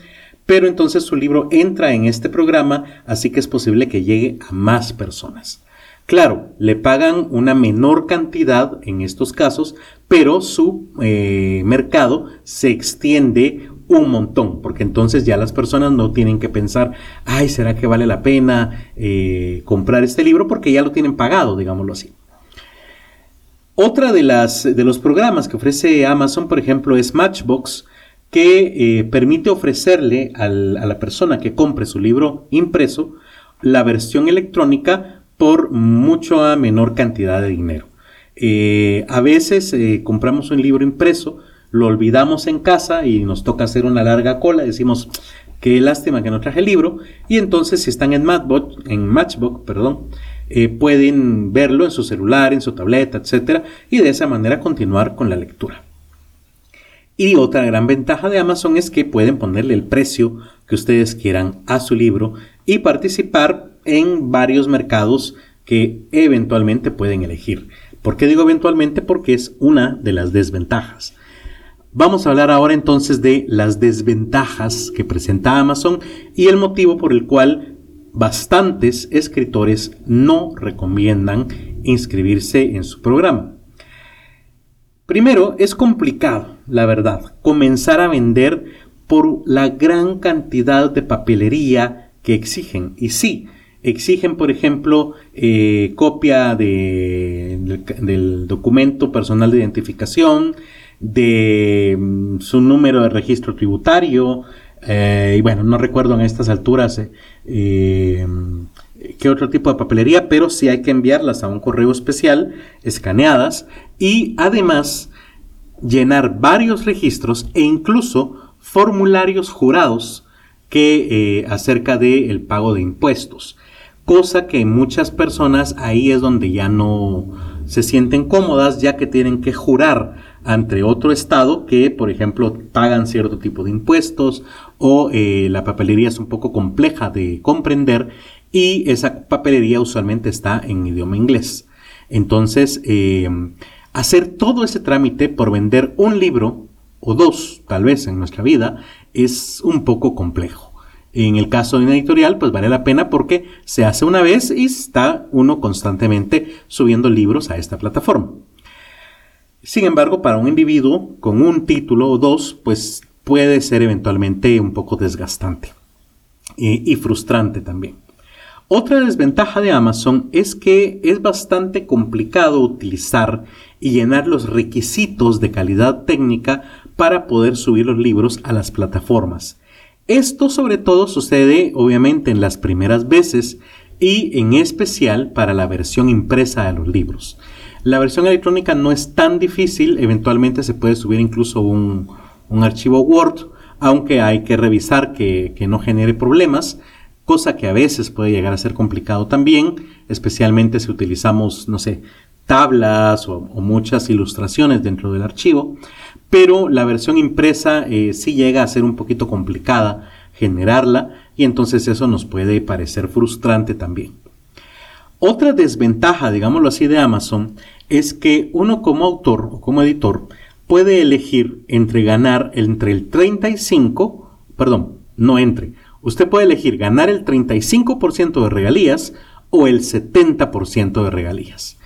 Pero entonces su libro entra en este programa, así que es posible que llegue a más personas. Claro, le pagan una menor cantidad en estos casos, pero su eh, mercado se extiende un montón, porque entonces ya las personas no tienen que pensar, ay, ¿será que vale la pena eh, comprar este libro? Porque ya lo tienen pagado, digámoslo así. Otra de, las, de los programas que ofrece Amazon, por ejemplo, es Matchbox, que eh, permite ofrecerle a la persona que compre su libro impreso la versión electrónica por mucho a menor cantidad de dinero. Eh, a veces compramos un libro impreso, lo olvidamos en casa y nos toca hacer una larga cola, decimos, qué lástima que no traje el libro, y entonces si están en Matchbox, en Matchbox perdón, eh, pueden verlo en su celular, en su tableta, etc. Y de esa manera continuar con la lectura. Y otra gran ventaja de Amazon es que pueden ponerle el precio que ustedes quieran a su libro y participar en varios mercados que eventualmente pueden elegir. ¿Por qué digo eventualmente? Porque es una de las desventajas. Vamos a hablar ahora entonces de las desventajas que presenta Amazon y el motivo por el cual bastantes escritores no recomiendan inscribirse en su programa. Primero, es complicado, la verdad, comenzar a vender por la gran cantidad de papelería que exigen. Y sí, exigen, por ejemplo, eh, copia del documento personal de identificación, de mm, su número de registro tributario, eh, y bueno, no recuerdo en estas alturas eh, eh, qué otro tipo de papelería, pero sí hay que enviarlas a un correo especial, escaneadas, y además llenar varios registros e incluso formularios jurados que acerca del pago de impuestos, cosa que muchas personas ahí es donde ya no se sienten cómodas ya que tienen que jurar ante otro estado que, por ejemplo, pagan cierto tipo de impuestos o eh, la papelería es un poco compleja de comprender y esa papelería usualmente está en idioma inglés. Entonces, eh, hacer todo ese trámite por vender un libro o dos, tal vez en nuestra vida, es un poco complejo. En el caso de una editorial, pues vale la pena porque se hace una vez y está uno constantemente subiendo libros a esta plataforma. Sin embargo, para un individuo con un título o dos, pues puede ser eventualmente un poco desgastante y frustrante también. Otra desventaja de Amazon es que es bastante complicado utilizar y llenar los requisitos de calidad técnica para poder subir los libros a las plataformas. Esto sobre todo sucede obviamente en las primeras veces y en especial para la versión impresa de los libros. La versión electrónica no es tan difícil, eventualmente se puede subir incluso un, archivo Word, aunque hay que revisar que, no genere problemas, cosa que a veces puede llegar a ser complicado también, especialmente si utilizamos, no sé, tablas o, muchas ilustraciones dentro del archivo, pero la versión impresa eh, sí llega a ser un poquito complicada generarla y entonces eso nos puede parecer frustrante también. Otra desventaja, digámoslo así, de Amazon es que uno como autor o como editor puede elegir entre ganar entre el 35, perdón, no entre, usted puede elegir ganar el 35% de regalías o el 70% de regalías.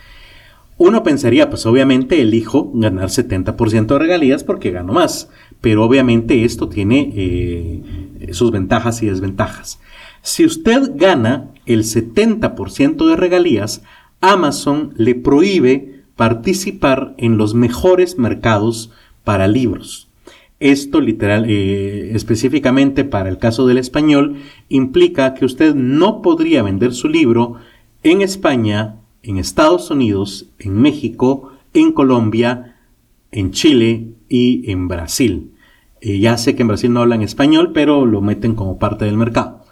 Uno pensaría, pues obviamente elijo ganar 70% de regalías porque gano más, pero obviamente esto tiene eh, sus ventajas y desventajas. Si usted gana el 70% de regalías, Amazon le prohíbe participar en los mejores mercados para libros. Esto literal, eh, específicamente para el caso del español, implica que usted no podría vender su libro en España, en Estados Unidos, en México, en Colombia, en Chile y en Brasil. Eh, ya sé que en Brasil no hablan español, pero lo meten como parte del mercado.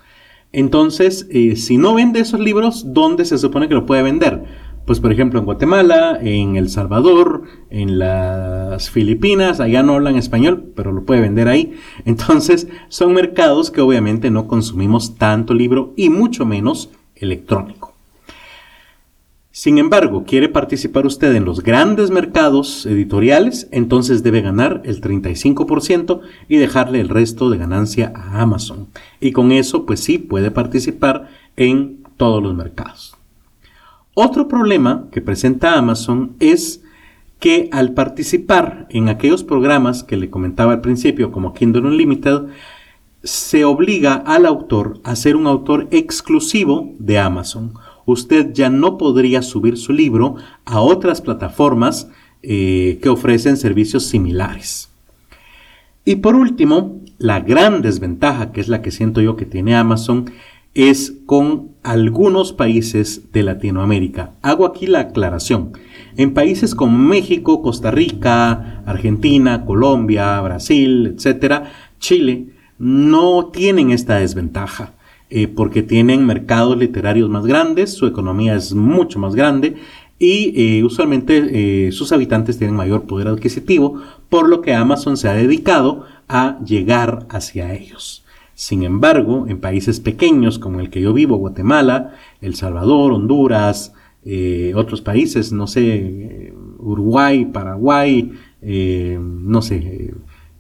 Entonces, eh, si no vende esos libros, ¿dónde se supone que lo puede vender? Pues por ejemplo en Guatemala, en El Salvador, en las Filipinas, allá no hablan español, pero lo puede vender ahí. Entonces son mercados que obviamente no consumimos tanto libro y mucho menos electrónico. Sin embargo, quiere participar usted en los grandes mercados editoriales, entonces debe ganar el 35% y dejarle el resto de ganancia a Amazon. Y con eso, pues sí, puede participar en todos los mercados. Otro problema que presenta Amazon es que al participar en aquellos programas que le comentaba al principio, como Kindle Unlimited, se obliga al autor a ser un autor exclusivo de Amazon usted ya no podría subir su libro a otras plataformas eh, que ofrecen servicios similares. Y por último, la gran desventaja, que es la que siento yo que tiene Amazon, es con algunos países de Latinoamérica. Hago aquí la aclaración. En países como México, Costa Rica, Argentina, Colombia, Brasil, etcétera, Chile, no tienen esta desventaja. Eh, porque tienen mercados literarios más grandes, su economía es mucho más grande y eh, usualmente eh, sus habitantes tienen mayor poder adquisitivo, por lo que Amazon se ha dedicado a llegar hacia ellos. Sin embargo, en países pequeños como el que yo vivo, Guatemala, El Salvador, Honduras, otros países, no sé, Uruguay, Paraguay, no sé,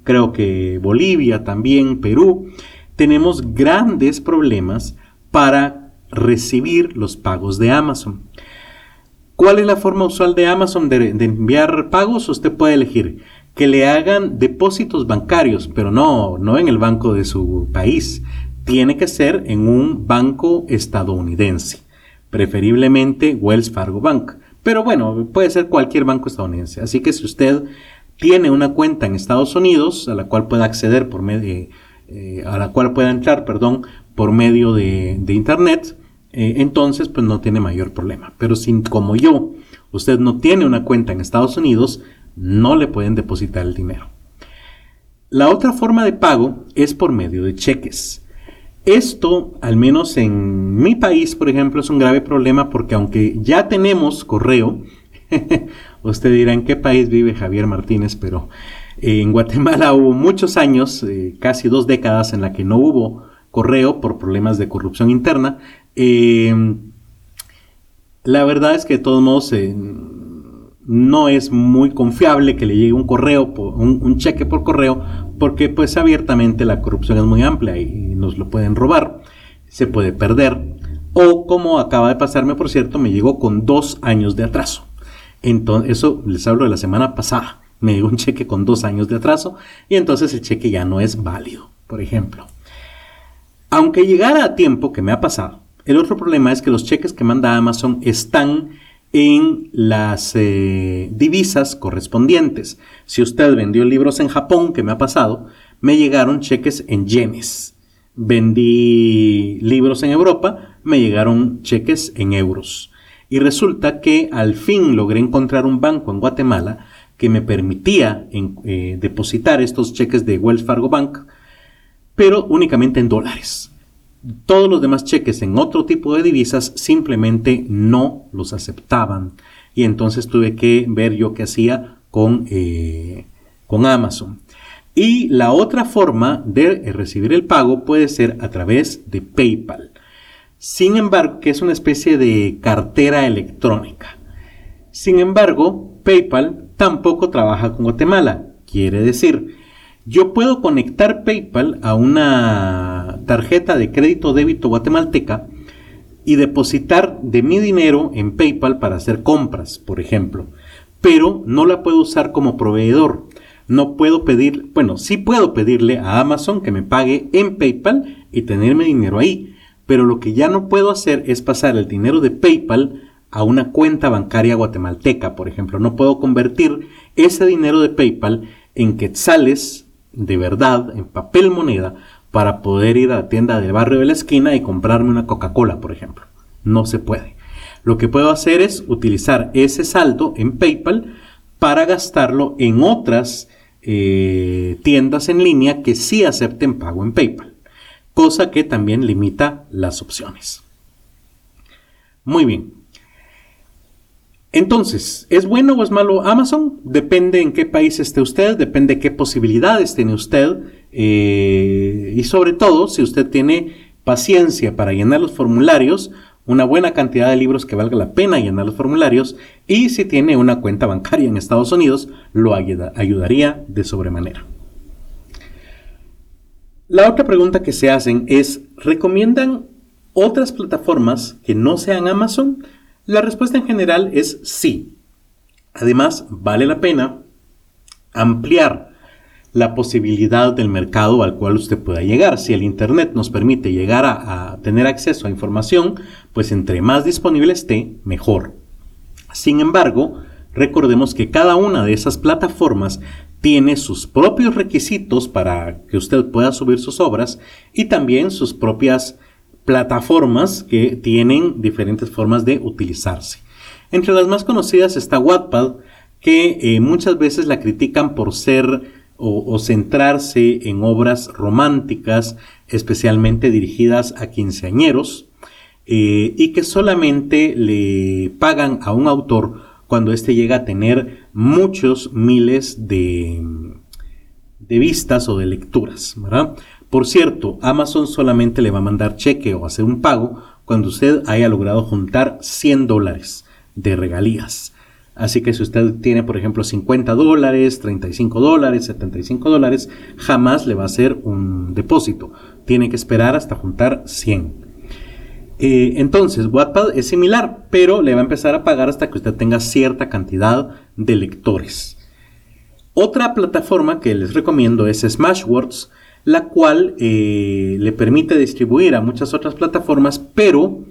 creo que Bolivia también, Perú, tenemos grandes problemas para recibir los pagos de Amazon. ¿Cuál es la forma usual de Amazon de, enviar pagos? Usted puede elegir que le hagan depósitos bancarios, pero no, no en el banco de su país. Tiene que ser en un banco estadounidense, preferiblemente Wells Fargo Bank. Pero bueno, puede ser cualquier banco estadounidense. Así que si usted tiene una cuenta en Estados Unidos a la cual pueda acceder por medio de eh, a la cual pueda entrar, perdón, por medio de, internet, eh, entonces pues no tiene mayor problema. Pero si como yo, usted no tiene una cuenta en Estados Unidos, no le pueden depositar el dinero. La otra forma de pago es por medio de cheques. Esto, al menos en mi país, por ejemplo, es un grave problema porque aunque ya tenemos correo, Usted dirá en qué país vive Javier Martínez, pero eh, en Guatemala hubo muchos años, eh, casi dos décadas, en la que no hubo correo por problemas de corrupción interna. Em, la verdad es que de todos modos eh, no es muy confiable que le llegue un correo, un, cheque por correo, porque pues abiertamente la corrupción es muy amplia y nos lo pueden robar, se puede perder. O como acaba de pasarme, por cierto, me llegó con dos años de atraso. Entonces, eso les hablo de la semana pasada. Me dio un cheque con dos años de atraso y entonces el cheque ya no es válido, por ejemplo. Aunque llegara a tiempo, que me ha pasado, el otro problema es que los cheques que manda Amazon están en las eh, divisas correspondientes. Si usted vendió libros en Japón, que me ha pasado, me llegaron cheques en yenes. Vendí libros en Europa, me llegaron cheques en euros. Y resulta que al fin logré encontrar un banco en Guatemala que me permitía eh, depositar estos cheques de Wells Fargo Bank, pero únicamente en dólares. Todos los demás cheques en otro tipo de divisas simplemente no los aceptaban. Y entonces tuve que ver yo qué hacía con, eh, con Amazon. Y la otra forma de recibir el pago puede ser a través de PayPal. Sin embargo, que es una especie de cartera electrónica. Sin embargo, PayPal tampoco trabaja con Guatemala. Quiere decir, yo puedo conectar PayPal a una tarjeta de crédito débito guatemalteca y depositar de mi dinero en PayPal para hacer compras, por ejemplo. Pero no la puedo usar como proveedor. No puedo pedir, bueno, sí puedo pedirle a Amazon que me pague en PayPal y tenerme dinero ahí pero lo que ya no puedo hacer es pasar el dinero de PayPal a una cuenta bancaria guatemalteca, por ejemplo. No puedo convertir ese dinero de PayPal en quetzales de verdad, en papel moneda, para poder ir a la tienda del barrio de la esquina y comprarme una Coca-Cola, por ejemplo. No se puede. Lo que puedo hacer es utilizar ese saldo en PayPal para gastarlo en otras eh, tiendas en línea que sí acepten pago en PayPal cosa que también limita las opciones. Muy bien. Entonces, ¿es bueno o es malo Amazon? Depende en qué país esté usted, depende qué posibilidades tiene usted eh, y sobre todo si usted tiene paciencia para llenar los formularios, una buena cantidad de libros que valga la pena llenar los formularios y si tiene una cuenta bancaria en Estados Unidos, lo ayudaría de sobremanera. La otra pregunta que se hacen es, ¿recomiendan otras plataformas que no sean Amazon? La respuesta en general es sí. Además, vale la pena ampliar la posibilidad del mercado al cual usted pueda llegar. Si el Internet nos permite llegar a, tener acceso a información, pues entre más disponible esté, mejor. Sin embargo, recordemos que cada una de esas plataformas tiene sus propios requisitos para que usted pueda subir sus obras y también sus propias plataformas que tienen diferentes formas de utilizarse. Entre las más conocidas está Wattpad, que eh, muchas veces la critican por ser o, centrarse en obras románticas, especialmente dirigidas a quinceañeros, eh, y que solamente le pagan a un autor cuando éste llega a tener muchos miles de, de vistas o de lecturas. Por cierto, Amazon solamente le va a mandar cheque o hacer un pago cuando usted haya logrado juntar 100 dólares de regalías. Así que si usted tiene, por ejemplo, 50 dólares, 35 dólares, 75 dólares, jamás le va a hacer un depósito. Tiene que esperar hasta juntar 100. Eh, entonces, Wattpad es similar, pero le va a empezar a pagar hasta que usted tenga cierta cantidad de lectores. Otra plataforma que les recomiendo es Smashwords, la cual eh, le permite distribuir a muchas otras plataformas, pero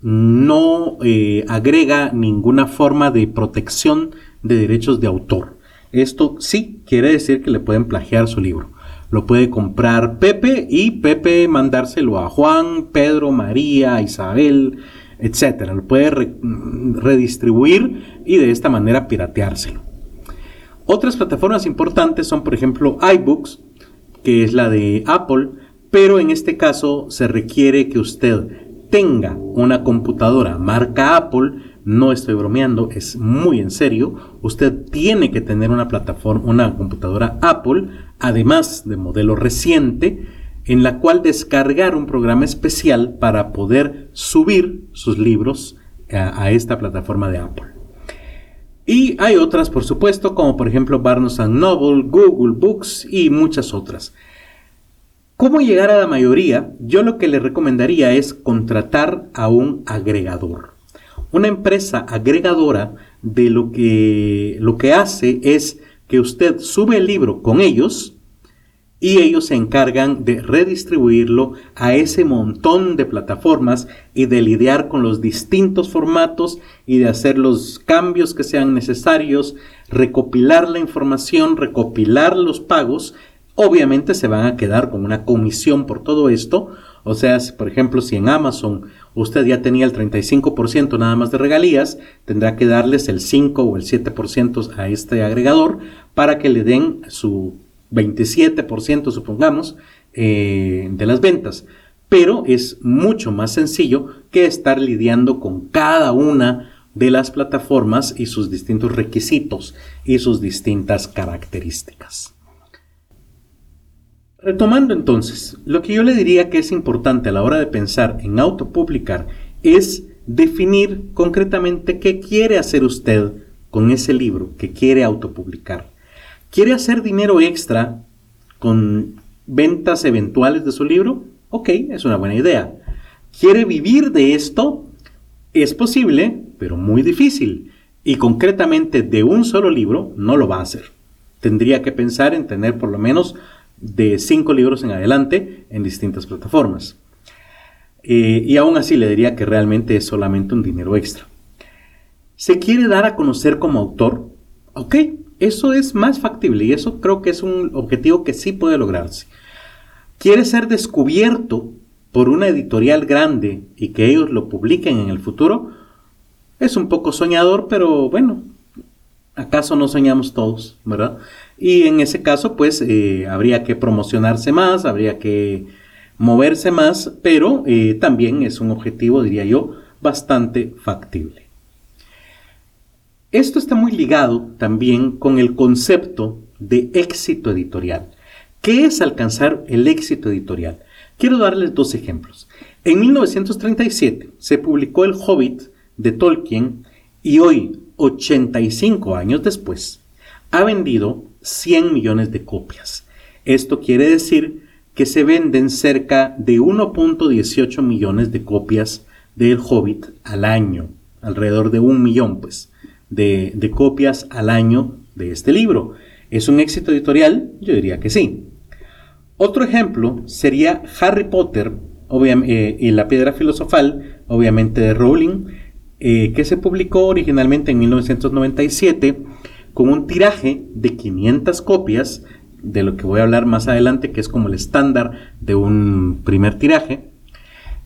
no eh, agrega ninguna forma de protección de derechos de autor. Esto sí quiere decir que le pueden plagiar su libro lo puede comprar Pepe y Pepe mandárselo a Juan, Pedro, María, Isabel, etcétera. Lo puede redistribuir y de esta manera pirateárselo. Otras plataformas importantes son, por ejemplo, iBooks, que es la de Apple, pero en este caso se requiere que usted tenga una computadora marca Apple no estoy bromeando, es muy en serio. Usted tiene que tener una plataforma, una computadora Apple, además de modelo reciente, en la cual descargar un programa especial para poder subir sus libros a, a esta plataforma de Apple. Y hay otras, por supuesto, como por ejemplo Barnes Noble, Google Books y muchas otras. ¿Cómo llegar a la mayoría? Yo lo que le recomendaría es contratar a un agregador. Una empresa agregadora de lo que, lo que hace es que usted sube el libro con ellos y ellos se encargan de redistribuirlo a ese montón de plataformas y de lidiar con los distintos formatos y de hacer los cambios que sean necesarios, recopilar la información, recopilar los pagos. Obviamente se van a quedar con una comisión por todo esto. O sea, por ejemplo, si en Amazon usted ya tenía el 35% nada más de regalías, tendrá que darles el 5 o el 7% a este agregador para que le den su 27% supongamos eh, de las ventas. Pero es mucho más sencillo que estar lidiando con cada una de las plataformas y sus distintos requisitos y sus distintas características. Retomando entonces, lo que yo le diría que es importante a la hora de pensar en autopublicar es definir concretamente qué quiere hacer usted con ese libro que quiere autopublicar. ¿Quiere hacer dinero extra con ventas eventuales de su libro? Ok, es una buena idea. ¿Quiere vivir de esto? Es posible, pero muy difícil. Y concretamente de un solo libro no lo va a hacer. Tendría que pensar en tener por lo menos de cinco libros en adelante en distintas plataformas. Eh, y aún así le diría que realmente es solamente un dinero extra. ¿Se quiere dar a conocer como autor? Ok, eso es más factible y eso creo que es un objetivo que sí puede lograrse. Quiere ser descubierto por una editorial grande y que ellos lo publiquen en el futuro. Es un poco soñador, pero bueno, ¿acaso no soñamos todos, verdad? Y en ese caso, pues eh, habría que promocionarse más, habría que moverse más, pero eh, también es un objetivo, diría yo, bastante factible. Esto está muy ligado también con el concepto de éxito editorial. ¿Qué es alcanzar el éxito editorial? Quiero darles dos ejemplos. En 1937 se publicó El Hobbit de Tolkien y hoy, 85 años después, ha vendido 100 millones de copias. Esto quiere decir que se venden cerca de 1.18 millones de copias del Hobbit al año, alrededor de un millón pues de, copias al año de este libro. ¿Es un éxito editorial? Yo diría que sí. Otro ejemplo sería Harry Potter eh, y la piedra filosofal, obviamente de Rowling, eh, que se publicó originalmente en 1997 con un tiraje de 500 copias, de lo que voy a hablar más adelante, que es como el estándar de un primer tiraje.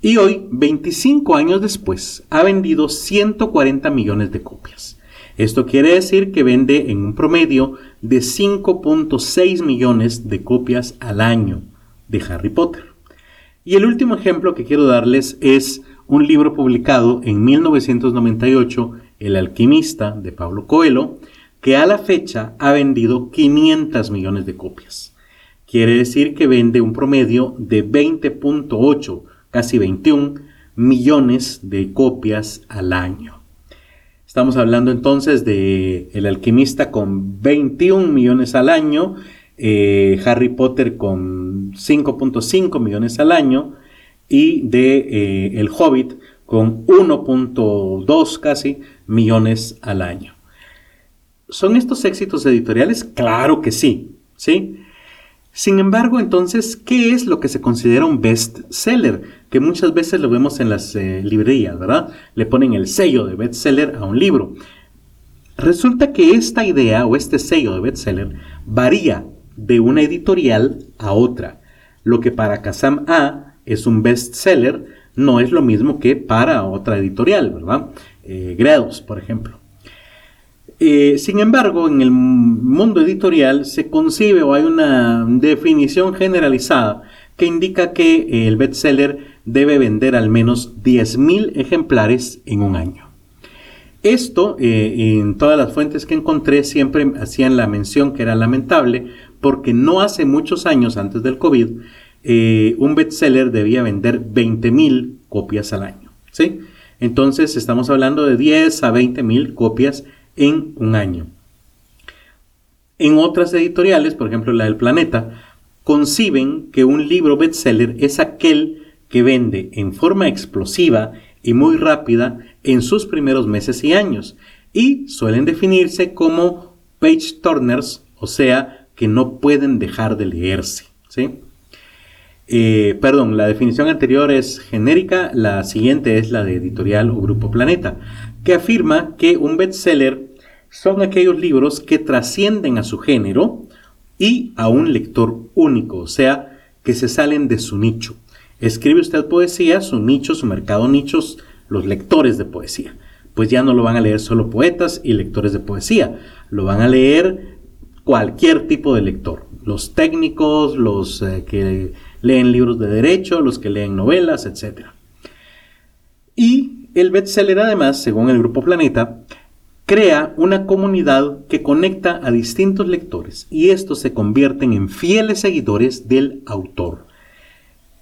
Y hoy, 25 años después, ha vendido 140 millones de copias. Esto quiere decir que vende en un promedio de 5.6 millones de copias al año de Harry Potter. Y el último ejemplo que quiero darles es un libro publicado en 1998, El alquimista de Pablo Coelho, que a la fecha ha vendido 500 millones de copias. Quiere decir que vende un promedio de 20.8, casi 21 millones de copias al año. Estamos hablando entonces de El alquimista con 21 millones al año, eh, Harry Potter con 5.5 millones al año y de eh, El Hobbit con 1.2 casi millones al año. ¿Son estos éxitos editoriales? Claro que sí, ¿sí? Sin embargo, entonces, ¿qué es lo que se considera un best seller? Que muchas veces lo vemos en las eh, librerías, ¿verdad? Le ponen el sello de best seller a un libro. Resulta que esta idea o este sello de best seller varía de una editorial a otra. Lo que para Kazam A es un best seller no es lo mismo que para otra editorial, ¿verdad? Eh, Grados, por ejemplo. Eh, sin embargo, en el mundo editorial se concibe o hay una definición generalizada que indica que el bestseller debe vender al menos 10.000 ejemplares en un año. Esto, eh, en todas las fuentes que encontré, siempre hacían la mención que era lamentable, porque no hace muchos años antes del COVID, eh, un bestseller debía vender 20.000 copias al año. ¿sí? Entonces estamos hablando de 10 a 20 mil copias en un año. En otras editoriales, por ejemplo la del Planeta, conciben que un libro bestseller es aquel que vende en forma explosiva y muy rápida en sus primeros meses y años y suelen definirse como page turners, o sea, que no pueden dejar de leerse. ¿sí? Eh, perdón, la definición anterior es genérica, la siguiente es la de editorial o grupo Planeta, que afirma que un bestseller son aquellos libros que trascienden a su género y a un lector único, o sea, que se salen de su nicho. Escribe usted poesía, su nicho, su mercado nichos, los lectores de poesía. Pues ya no lo van a leer solo poetas y lectores de poesía, lo van a leer cualquier tipo de lector, los técnicos, los eh, que leen libros de derecho, los que leen novelas, etc. Y el bestseller además, según el Grupo Planeta, crea una comunidad que conecta a distintos lectores y estos se convierten en fieles seguidores del autor.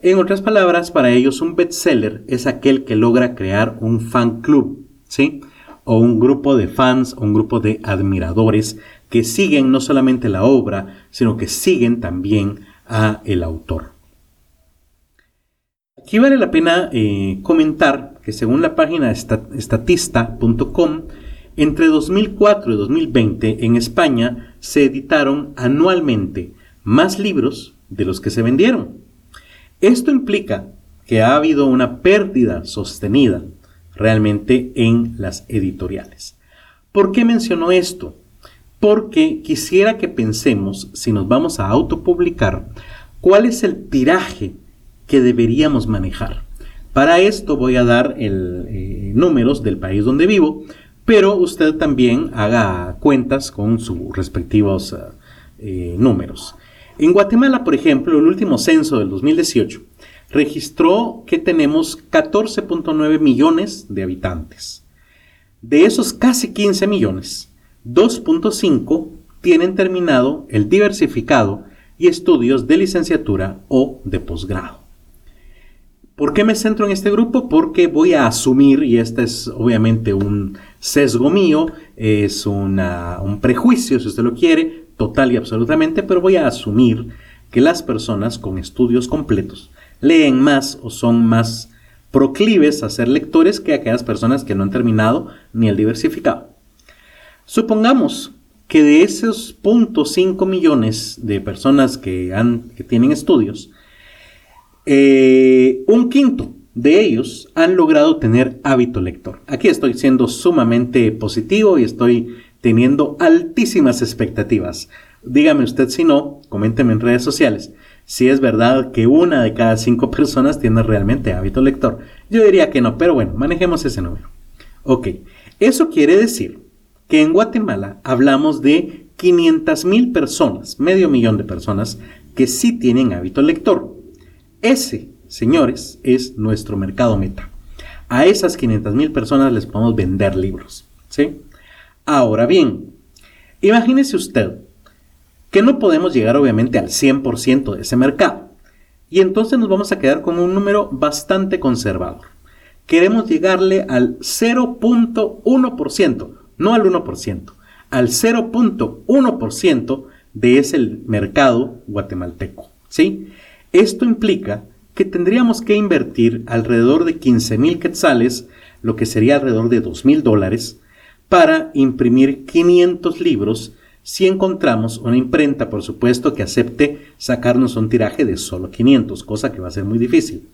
En otras palabras, para ellos un bestseller es aquel que logra crear un fan club, ¿sí? O un grupo de fans, o un grupo de admiradores que siguen no solamente la obra, sino que siguen también a el autor. Aquí vale la pena eh, comentar según la página estatista.com, entre 2004 y 2020 en España se editaron anualmente más libros de los que se vendieron. Esto implica que ha habido una pérdida sostenida realmente en las editoriales. ¿Por qué menciono esto? Porque quisiera que pensemos, si nos vamos a autopublicar, cuál es el tiraje que deberíamos manejar. Para esto voy a dar el, eh, números del país donde vivo, pero usted también haga cuentas con sus respectivos eh, números. En Guatemala, por ejemplo, el último censo del 2018 registró que tenemos 14.9 millones de habitantes. De esos casi 15 millones, 2.5 tienen terminado el diversificado y estudios de licenciatura o de posgrado. ¿Por qué me centro en este grupo? Porque voy a asumir, y este es obviamente un sesgo mío, es un prejuicio, si usted lo quiere, total y absolutamente, pero voy a asumir que las personas con estudios completos leen más o son más proclives a ser lectores que aquellas personas que no han terminado ni el diversificado. Supongamos que de esos 0.5 millones de personas que, tienen estudios, eh, un quinto de ellos han logrado tener hábito lector. Aquí estoy siendo sumamente positivo y estoy teniendo altísimas expectativas. Dígame usted si no, coménteme en redes sociales si es verdad que una de cada cinco personas tiene realmente hábito lector. Yo diría que no, pero bueno, manejemos ese número. Ok, eso quiere decir que en Guatemala hablamos de 500 mil personas, medio millón de personas, que sí tienen hábito lector. Ese, señores, es nuestro mercado meta. A esas 500 mil personas les podemos vender libros. ¿sí? Ahora bien, imagínese usted que no podemos llegar obviamente al 100% de ese mercado. Y entonces nos vamos a quedar con un número bastante conservador. Queremos llegarle al 0.1%, no al 1%, al 0.1% de ese mercado guatemalteco. ¿sí? Esto implica que tendríamos que invertir alrededor de 15 mil quetzales, lo que sería alrededor de 2 mil dólares, para imprimir 500 libros si encontramos una imprenta, por supuesto, que acepte sacarnos un tiraje de solo 500, cosa que va a ser muy difícil.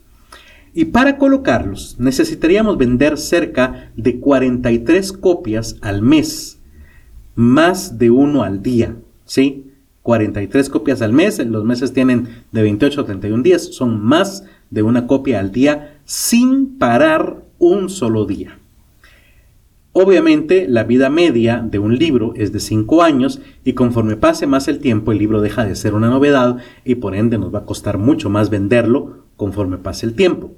Y para colocarlos necesitaríamos vender cerca de 43 copias al mes, más de uno al día, ¿sí? 43 copias al mes, los meses tienen de 28 a 31 días, son más de una copia al día sin parar un solo día. Obviamente la vida media de un libro es de 5 años y conforme pase más el tiempo el libro deja de ser una novedad y por ende nos va a costar mucho más venderlo conforme pase el tiempo.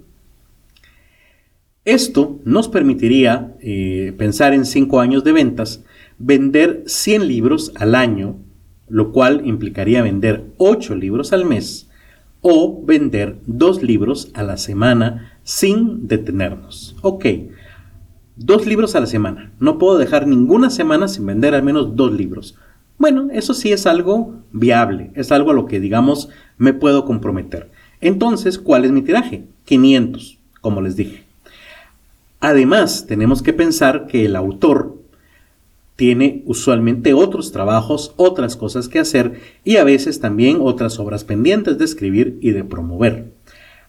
Esto nos permitiría eh, pensar en 5 años de ventas, vender 100 libros al año, lo cual implicaría vender 8 libros al mes o vender 2 libros a la semana sin detenernos. Ok, 2 libros a la semana. No puedo dejar ninguna semana sin vender al menos 2 libros. Bueno, eso sí es algo viable, es algo a lo que digamos me puedo comprometer. Entonces, ¿cuál es mi tiraje? 500, como les dije. Además, tenemos que pensar que el autor tiene usualmente otros trabajos, otras cosas que hacer y a veces también otras obras pendientes de escribir y de promover.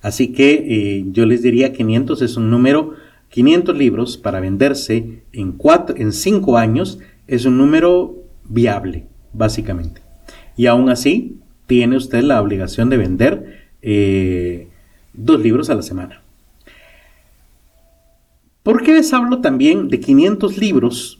Así que eh, yo les diría 500 es un número, 500 libros para venderse en, cuatro, en 5 años es un número viable, básicamente. Y aún así, tiene usted la obligación de vender eh, dos libros a la semana. ¿Por qué les hablo también de 500 libros,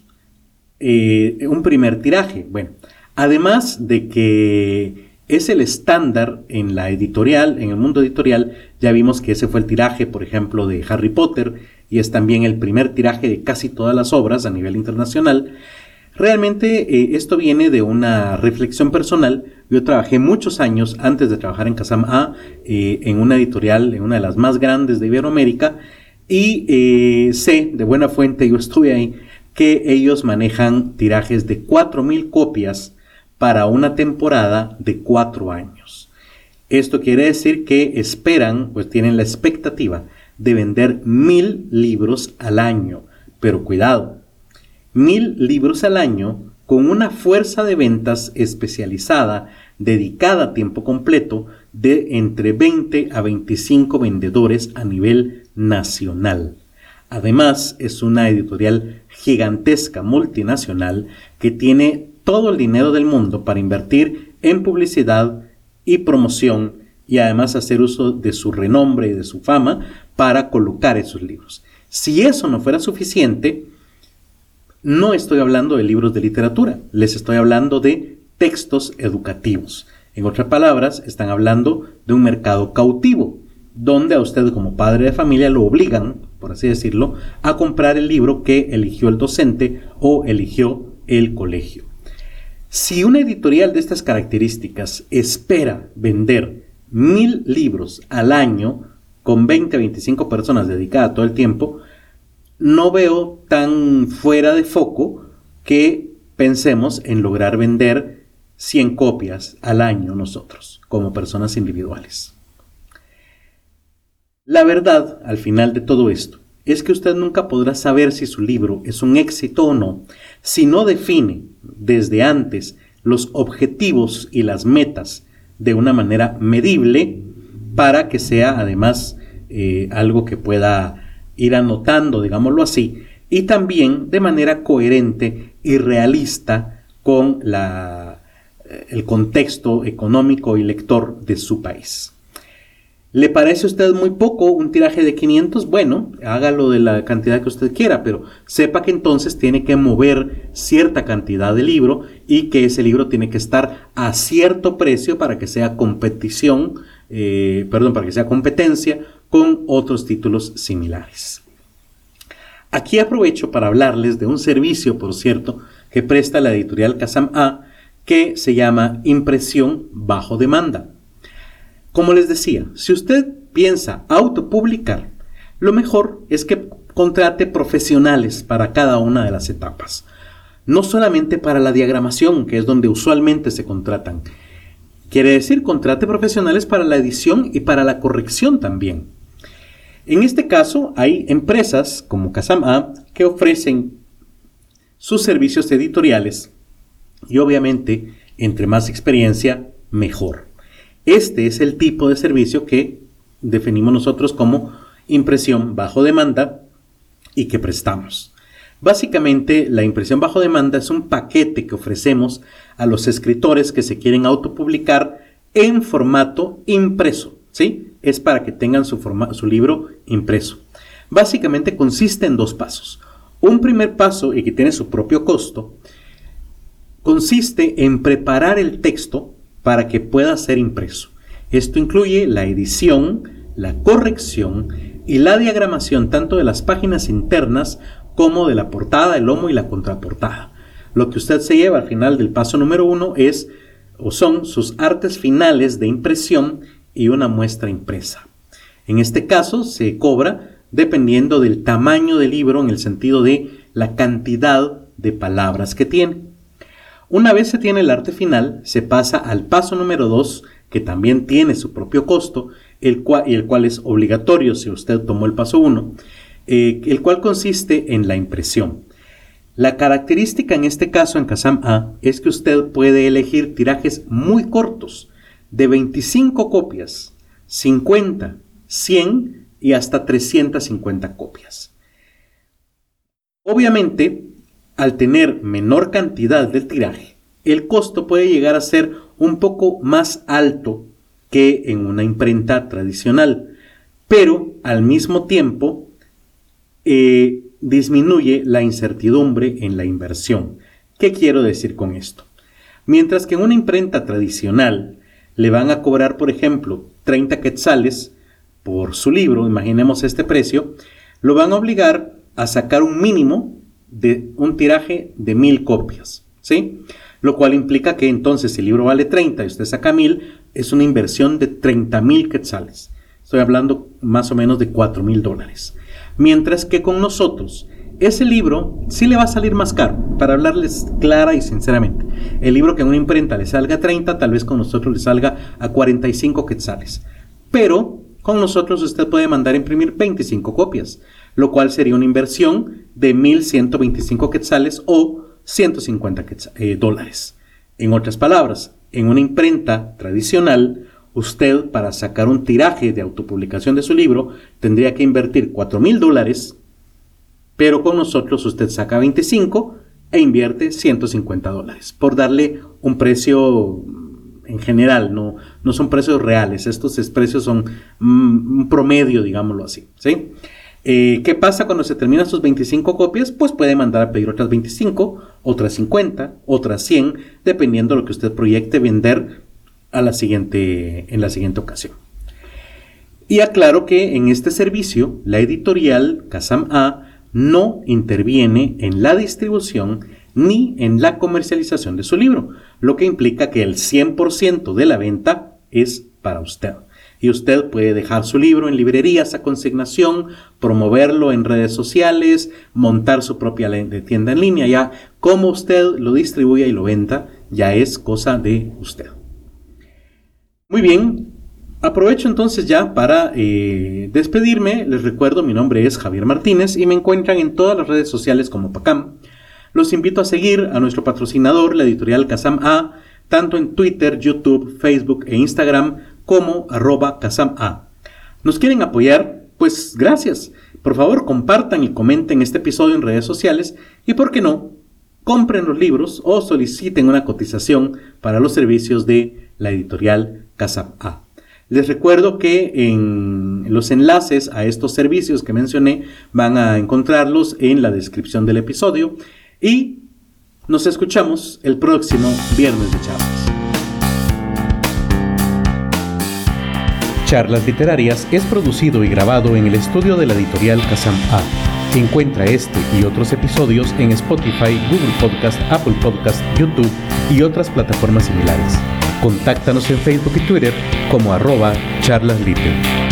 eh, un primer tiraje? Bueno, además de que es el estándar en la editorial, en el mundo editorial, ya vimos que ese fue el tiraje, por ejemplo, de Harry Potter, y es también el primer tiraje de casi todas las obras a nivel internacional. Realmente eh, esto viene de una reflexión personal. Yo trabajé muchos años antes de trabajar en Casam A eh, en una editorial, en una de las más grandes de Iberoamérica, y sé de buena fuente, yo estuve ahí, que ellos manejan tirajes de 4.000 copias para una temporada de 4 años. Esto quiere decir que esperan, pues tienen la expectativa de vender mil libros al año. Pero cuidado, mil libros al año con una fuerza de ventas especializada dedicada a tiempo completo de entre 20 a 25 vendedores a nivel nacional. Además, es una editorial gigantesca multinacional que tiene todo el dinero del mundo para invertir en publicidad y promoción y además hacer uso de su renombre y de su fama para colocar esos libros. Si eso no fuera suficiente, no estoy hablando de libros de literatura, les estoy hablando de textos educativos. En otras palabras, están hablando de un mercado cautivo, donde a usted como padre de familia lo obligan, por así decirlo, a comprar el libro que eligió el docente o eligió el colegio. Si una editorial de estas características espera vender mil libros al año con 20 a 25 personas dedicadas todo el tiempo, no veo tan fuera de foco que pensemos en lograr vender 100 copias al año nosotros, como personas individuales. La verdad, al final de todo esto, es que usted nunca podrá saber si su libro es un éxito o no si no define desde antes los objetivos y las metas de una manera medible para que sea además eh, algo que pueda ir anotando, digámoslo así, y también de manera coherente y realista con eh, el contexto económico y lector de su país. ¿Le parece a usted muy poco un tiraje de 500? Bueno, hágalo de la cantidad que usted quiera, pero sepa que entonces tiene que mover cierta cantidad de libro y que ese libro tiene que estar a cierto precio para que sea competición, eh, perdón, para que sea competencia con otros títulos similares. Aquí aprovecho para hablarles de un servicio, por cierto, que presta la editorial Casam A, que se llama impresión bajo demanda. Como les decía, si usted piensa autopublicar, lo mejor es que contrate profesionales para cada una de las etapas. No solamente para la diagramación, que es donde usualmente se contratan. Quiere decir, contrate profesionales para la edición y para la corrección también. En este caso, hay empresas como Casam que ofrecen sus servicios editoriales y obviamente, entre más experiencia, mejor. Este es el tipo de servicio que definimos nosotros como impresión bajo demanda y que prestamos. Básicamente, la impresión bajo demanda es un paquete que ofrecemos a los escritores que se quieren autopublicar en formato impreso. ¿sí? Es para que tengan su, su libro impreso. Básicamente consiste en dos pasos. Un primer paso, y que tiene su propio costo, consiste en preparar el texto para que pueda ser impreso. Esto incluye la edición, la corrección, y la diagramación tanto de las páginas internas como de la portada, el lomo y la contraportada. Lo que usted se lleva al final del paso número uno es o son sus artes finales de impresión y una muestra impresa. En este caso se cobra dependiendo del tamaño del libro en el sentido de la cantidad de palabras que tiene. Una vez se tiene el arte final, se pasa al paso número 2, que también tiene su propio costo, el cual, y el cual es obligatorio si usted tomó el paso 1, eh, el cual consiste en la impresión. La característica en este caso en Kazam A es que usted puede elegir tirajes muy cortos, de 25 copias, 50, 100 y hasta 350 copias. Obviamente, al tener menor cantidad del tiraje, el costo puede llegar a ser un poco más alto que en una imprenta tradicional, pero al mismo tiempo eh, disminuye la incertidumbre en la inversión. ¿Qué quiero decir con esto? Mientras que en una imprenta tradicional le van a cobrar, por ejemplo, 30 quetzales por su libro, imaginemos este precio, lo van a obligar a sacar un mínimo de un tiraje de mil copias, ¿sí? Lo cual implica que entonces si el libro vale 30 y usted saca mil, es una inversión de 30 mil quetzales. Estoy hablando más o menos de 4 mil dólares. Mientras que con nosotros, ese libro sí le va a salir más caro, para hablarles clara y sinceramente. El libro que en una imprenta le salga a 30, tal vez con nosotros le salga a 45 quetzales. Pero con nosotros usted puede mandar imprimir 25 copias, lo cual sería una inversión de 1.125 quetzales o 150 eh, dólares. En otras palabras, en una imprenta tradicional, usted para sacar un tiraje de autopublicación de su libro tendría que invertir 4 mil dólares, pero con nosotros usted saca 25 e invierte 150 dólares, por darle un precio en general, no, no son precios reales, estos precios son mm, un promedio, digámoslo así. ¿sí? Eh, ¿Qué pasa cuando se terminan sus 25 copias? Pues puede mandar a pedir otras 25, otras 50, otras 100, dependiendo de lo que usted proyecte vender a la siguiente, en la siguiente ocasión. Y aclaro que en este servicio, la editorial Kazam A no interviene en la distribución ni en la comercialización de su libro, lo que implica que el 100% de la venta es para usted. Y usted puede dejar su libro en librerías a consignación, promoverlo en redes sociales, montar su propia tienda en línea. Ya como usted lo distribuya y lo venda, ya es cosa de usted. Muy bien, aprovecho entonces ya para eh, despedirme. Les recuerdo, mi nombre es Javier Martínez y me encuentran en todas las redes sociales como Pacam. Los invito a seguir a nuestro patrocinador, la editorial Kazam A, tanto en Twitter, YouTube, Facebook e Instagram como arroba Kazam A. ¿Nos quieren apoyar? Pues gracias. Por favor, compartan y comenten este episodio en redes sociales y, por qué no, compren los libros o soliciten una cotización para los servicios de la editorial a. Les recuerdo que en los enlaces a estos servicios que mencioné van a encontrarlos en la descripción del episodio y nos escuchamos el próximo viernes de charlas. Charlas Literarias es producido y grabado en el estudio de la editorial Kazam A. Encuentra este y otros episodios en Spotify, Google Podcast, Apple Podcast, YouTube y otras plataformas similares. Contáctanos en Facebook y Twitter como arroba charlasliter.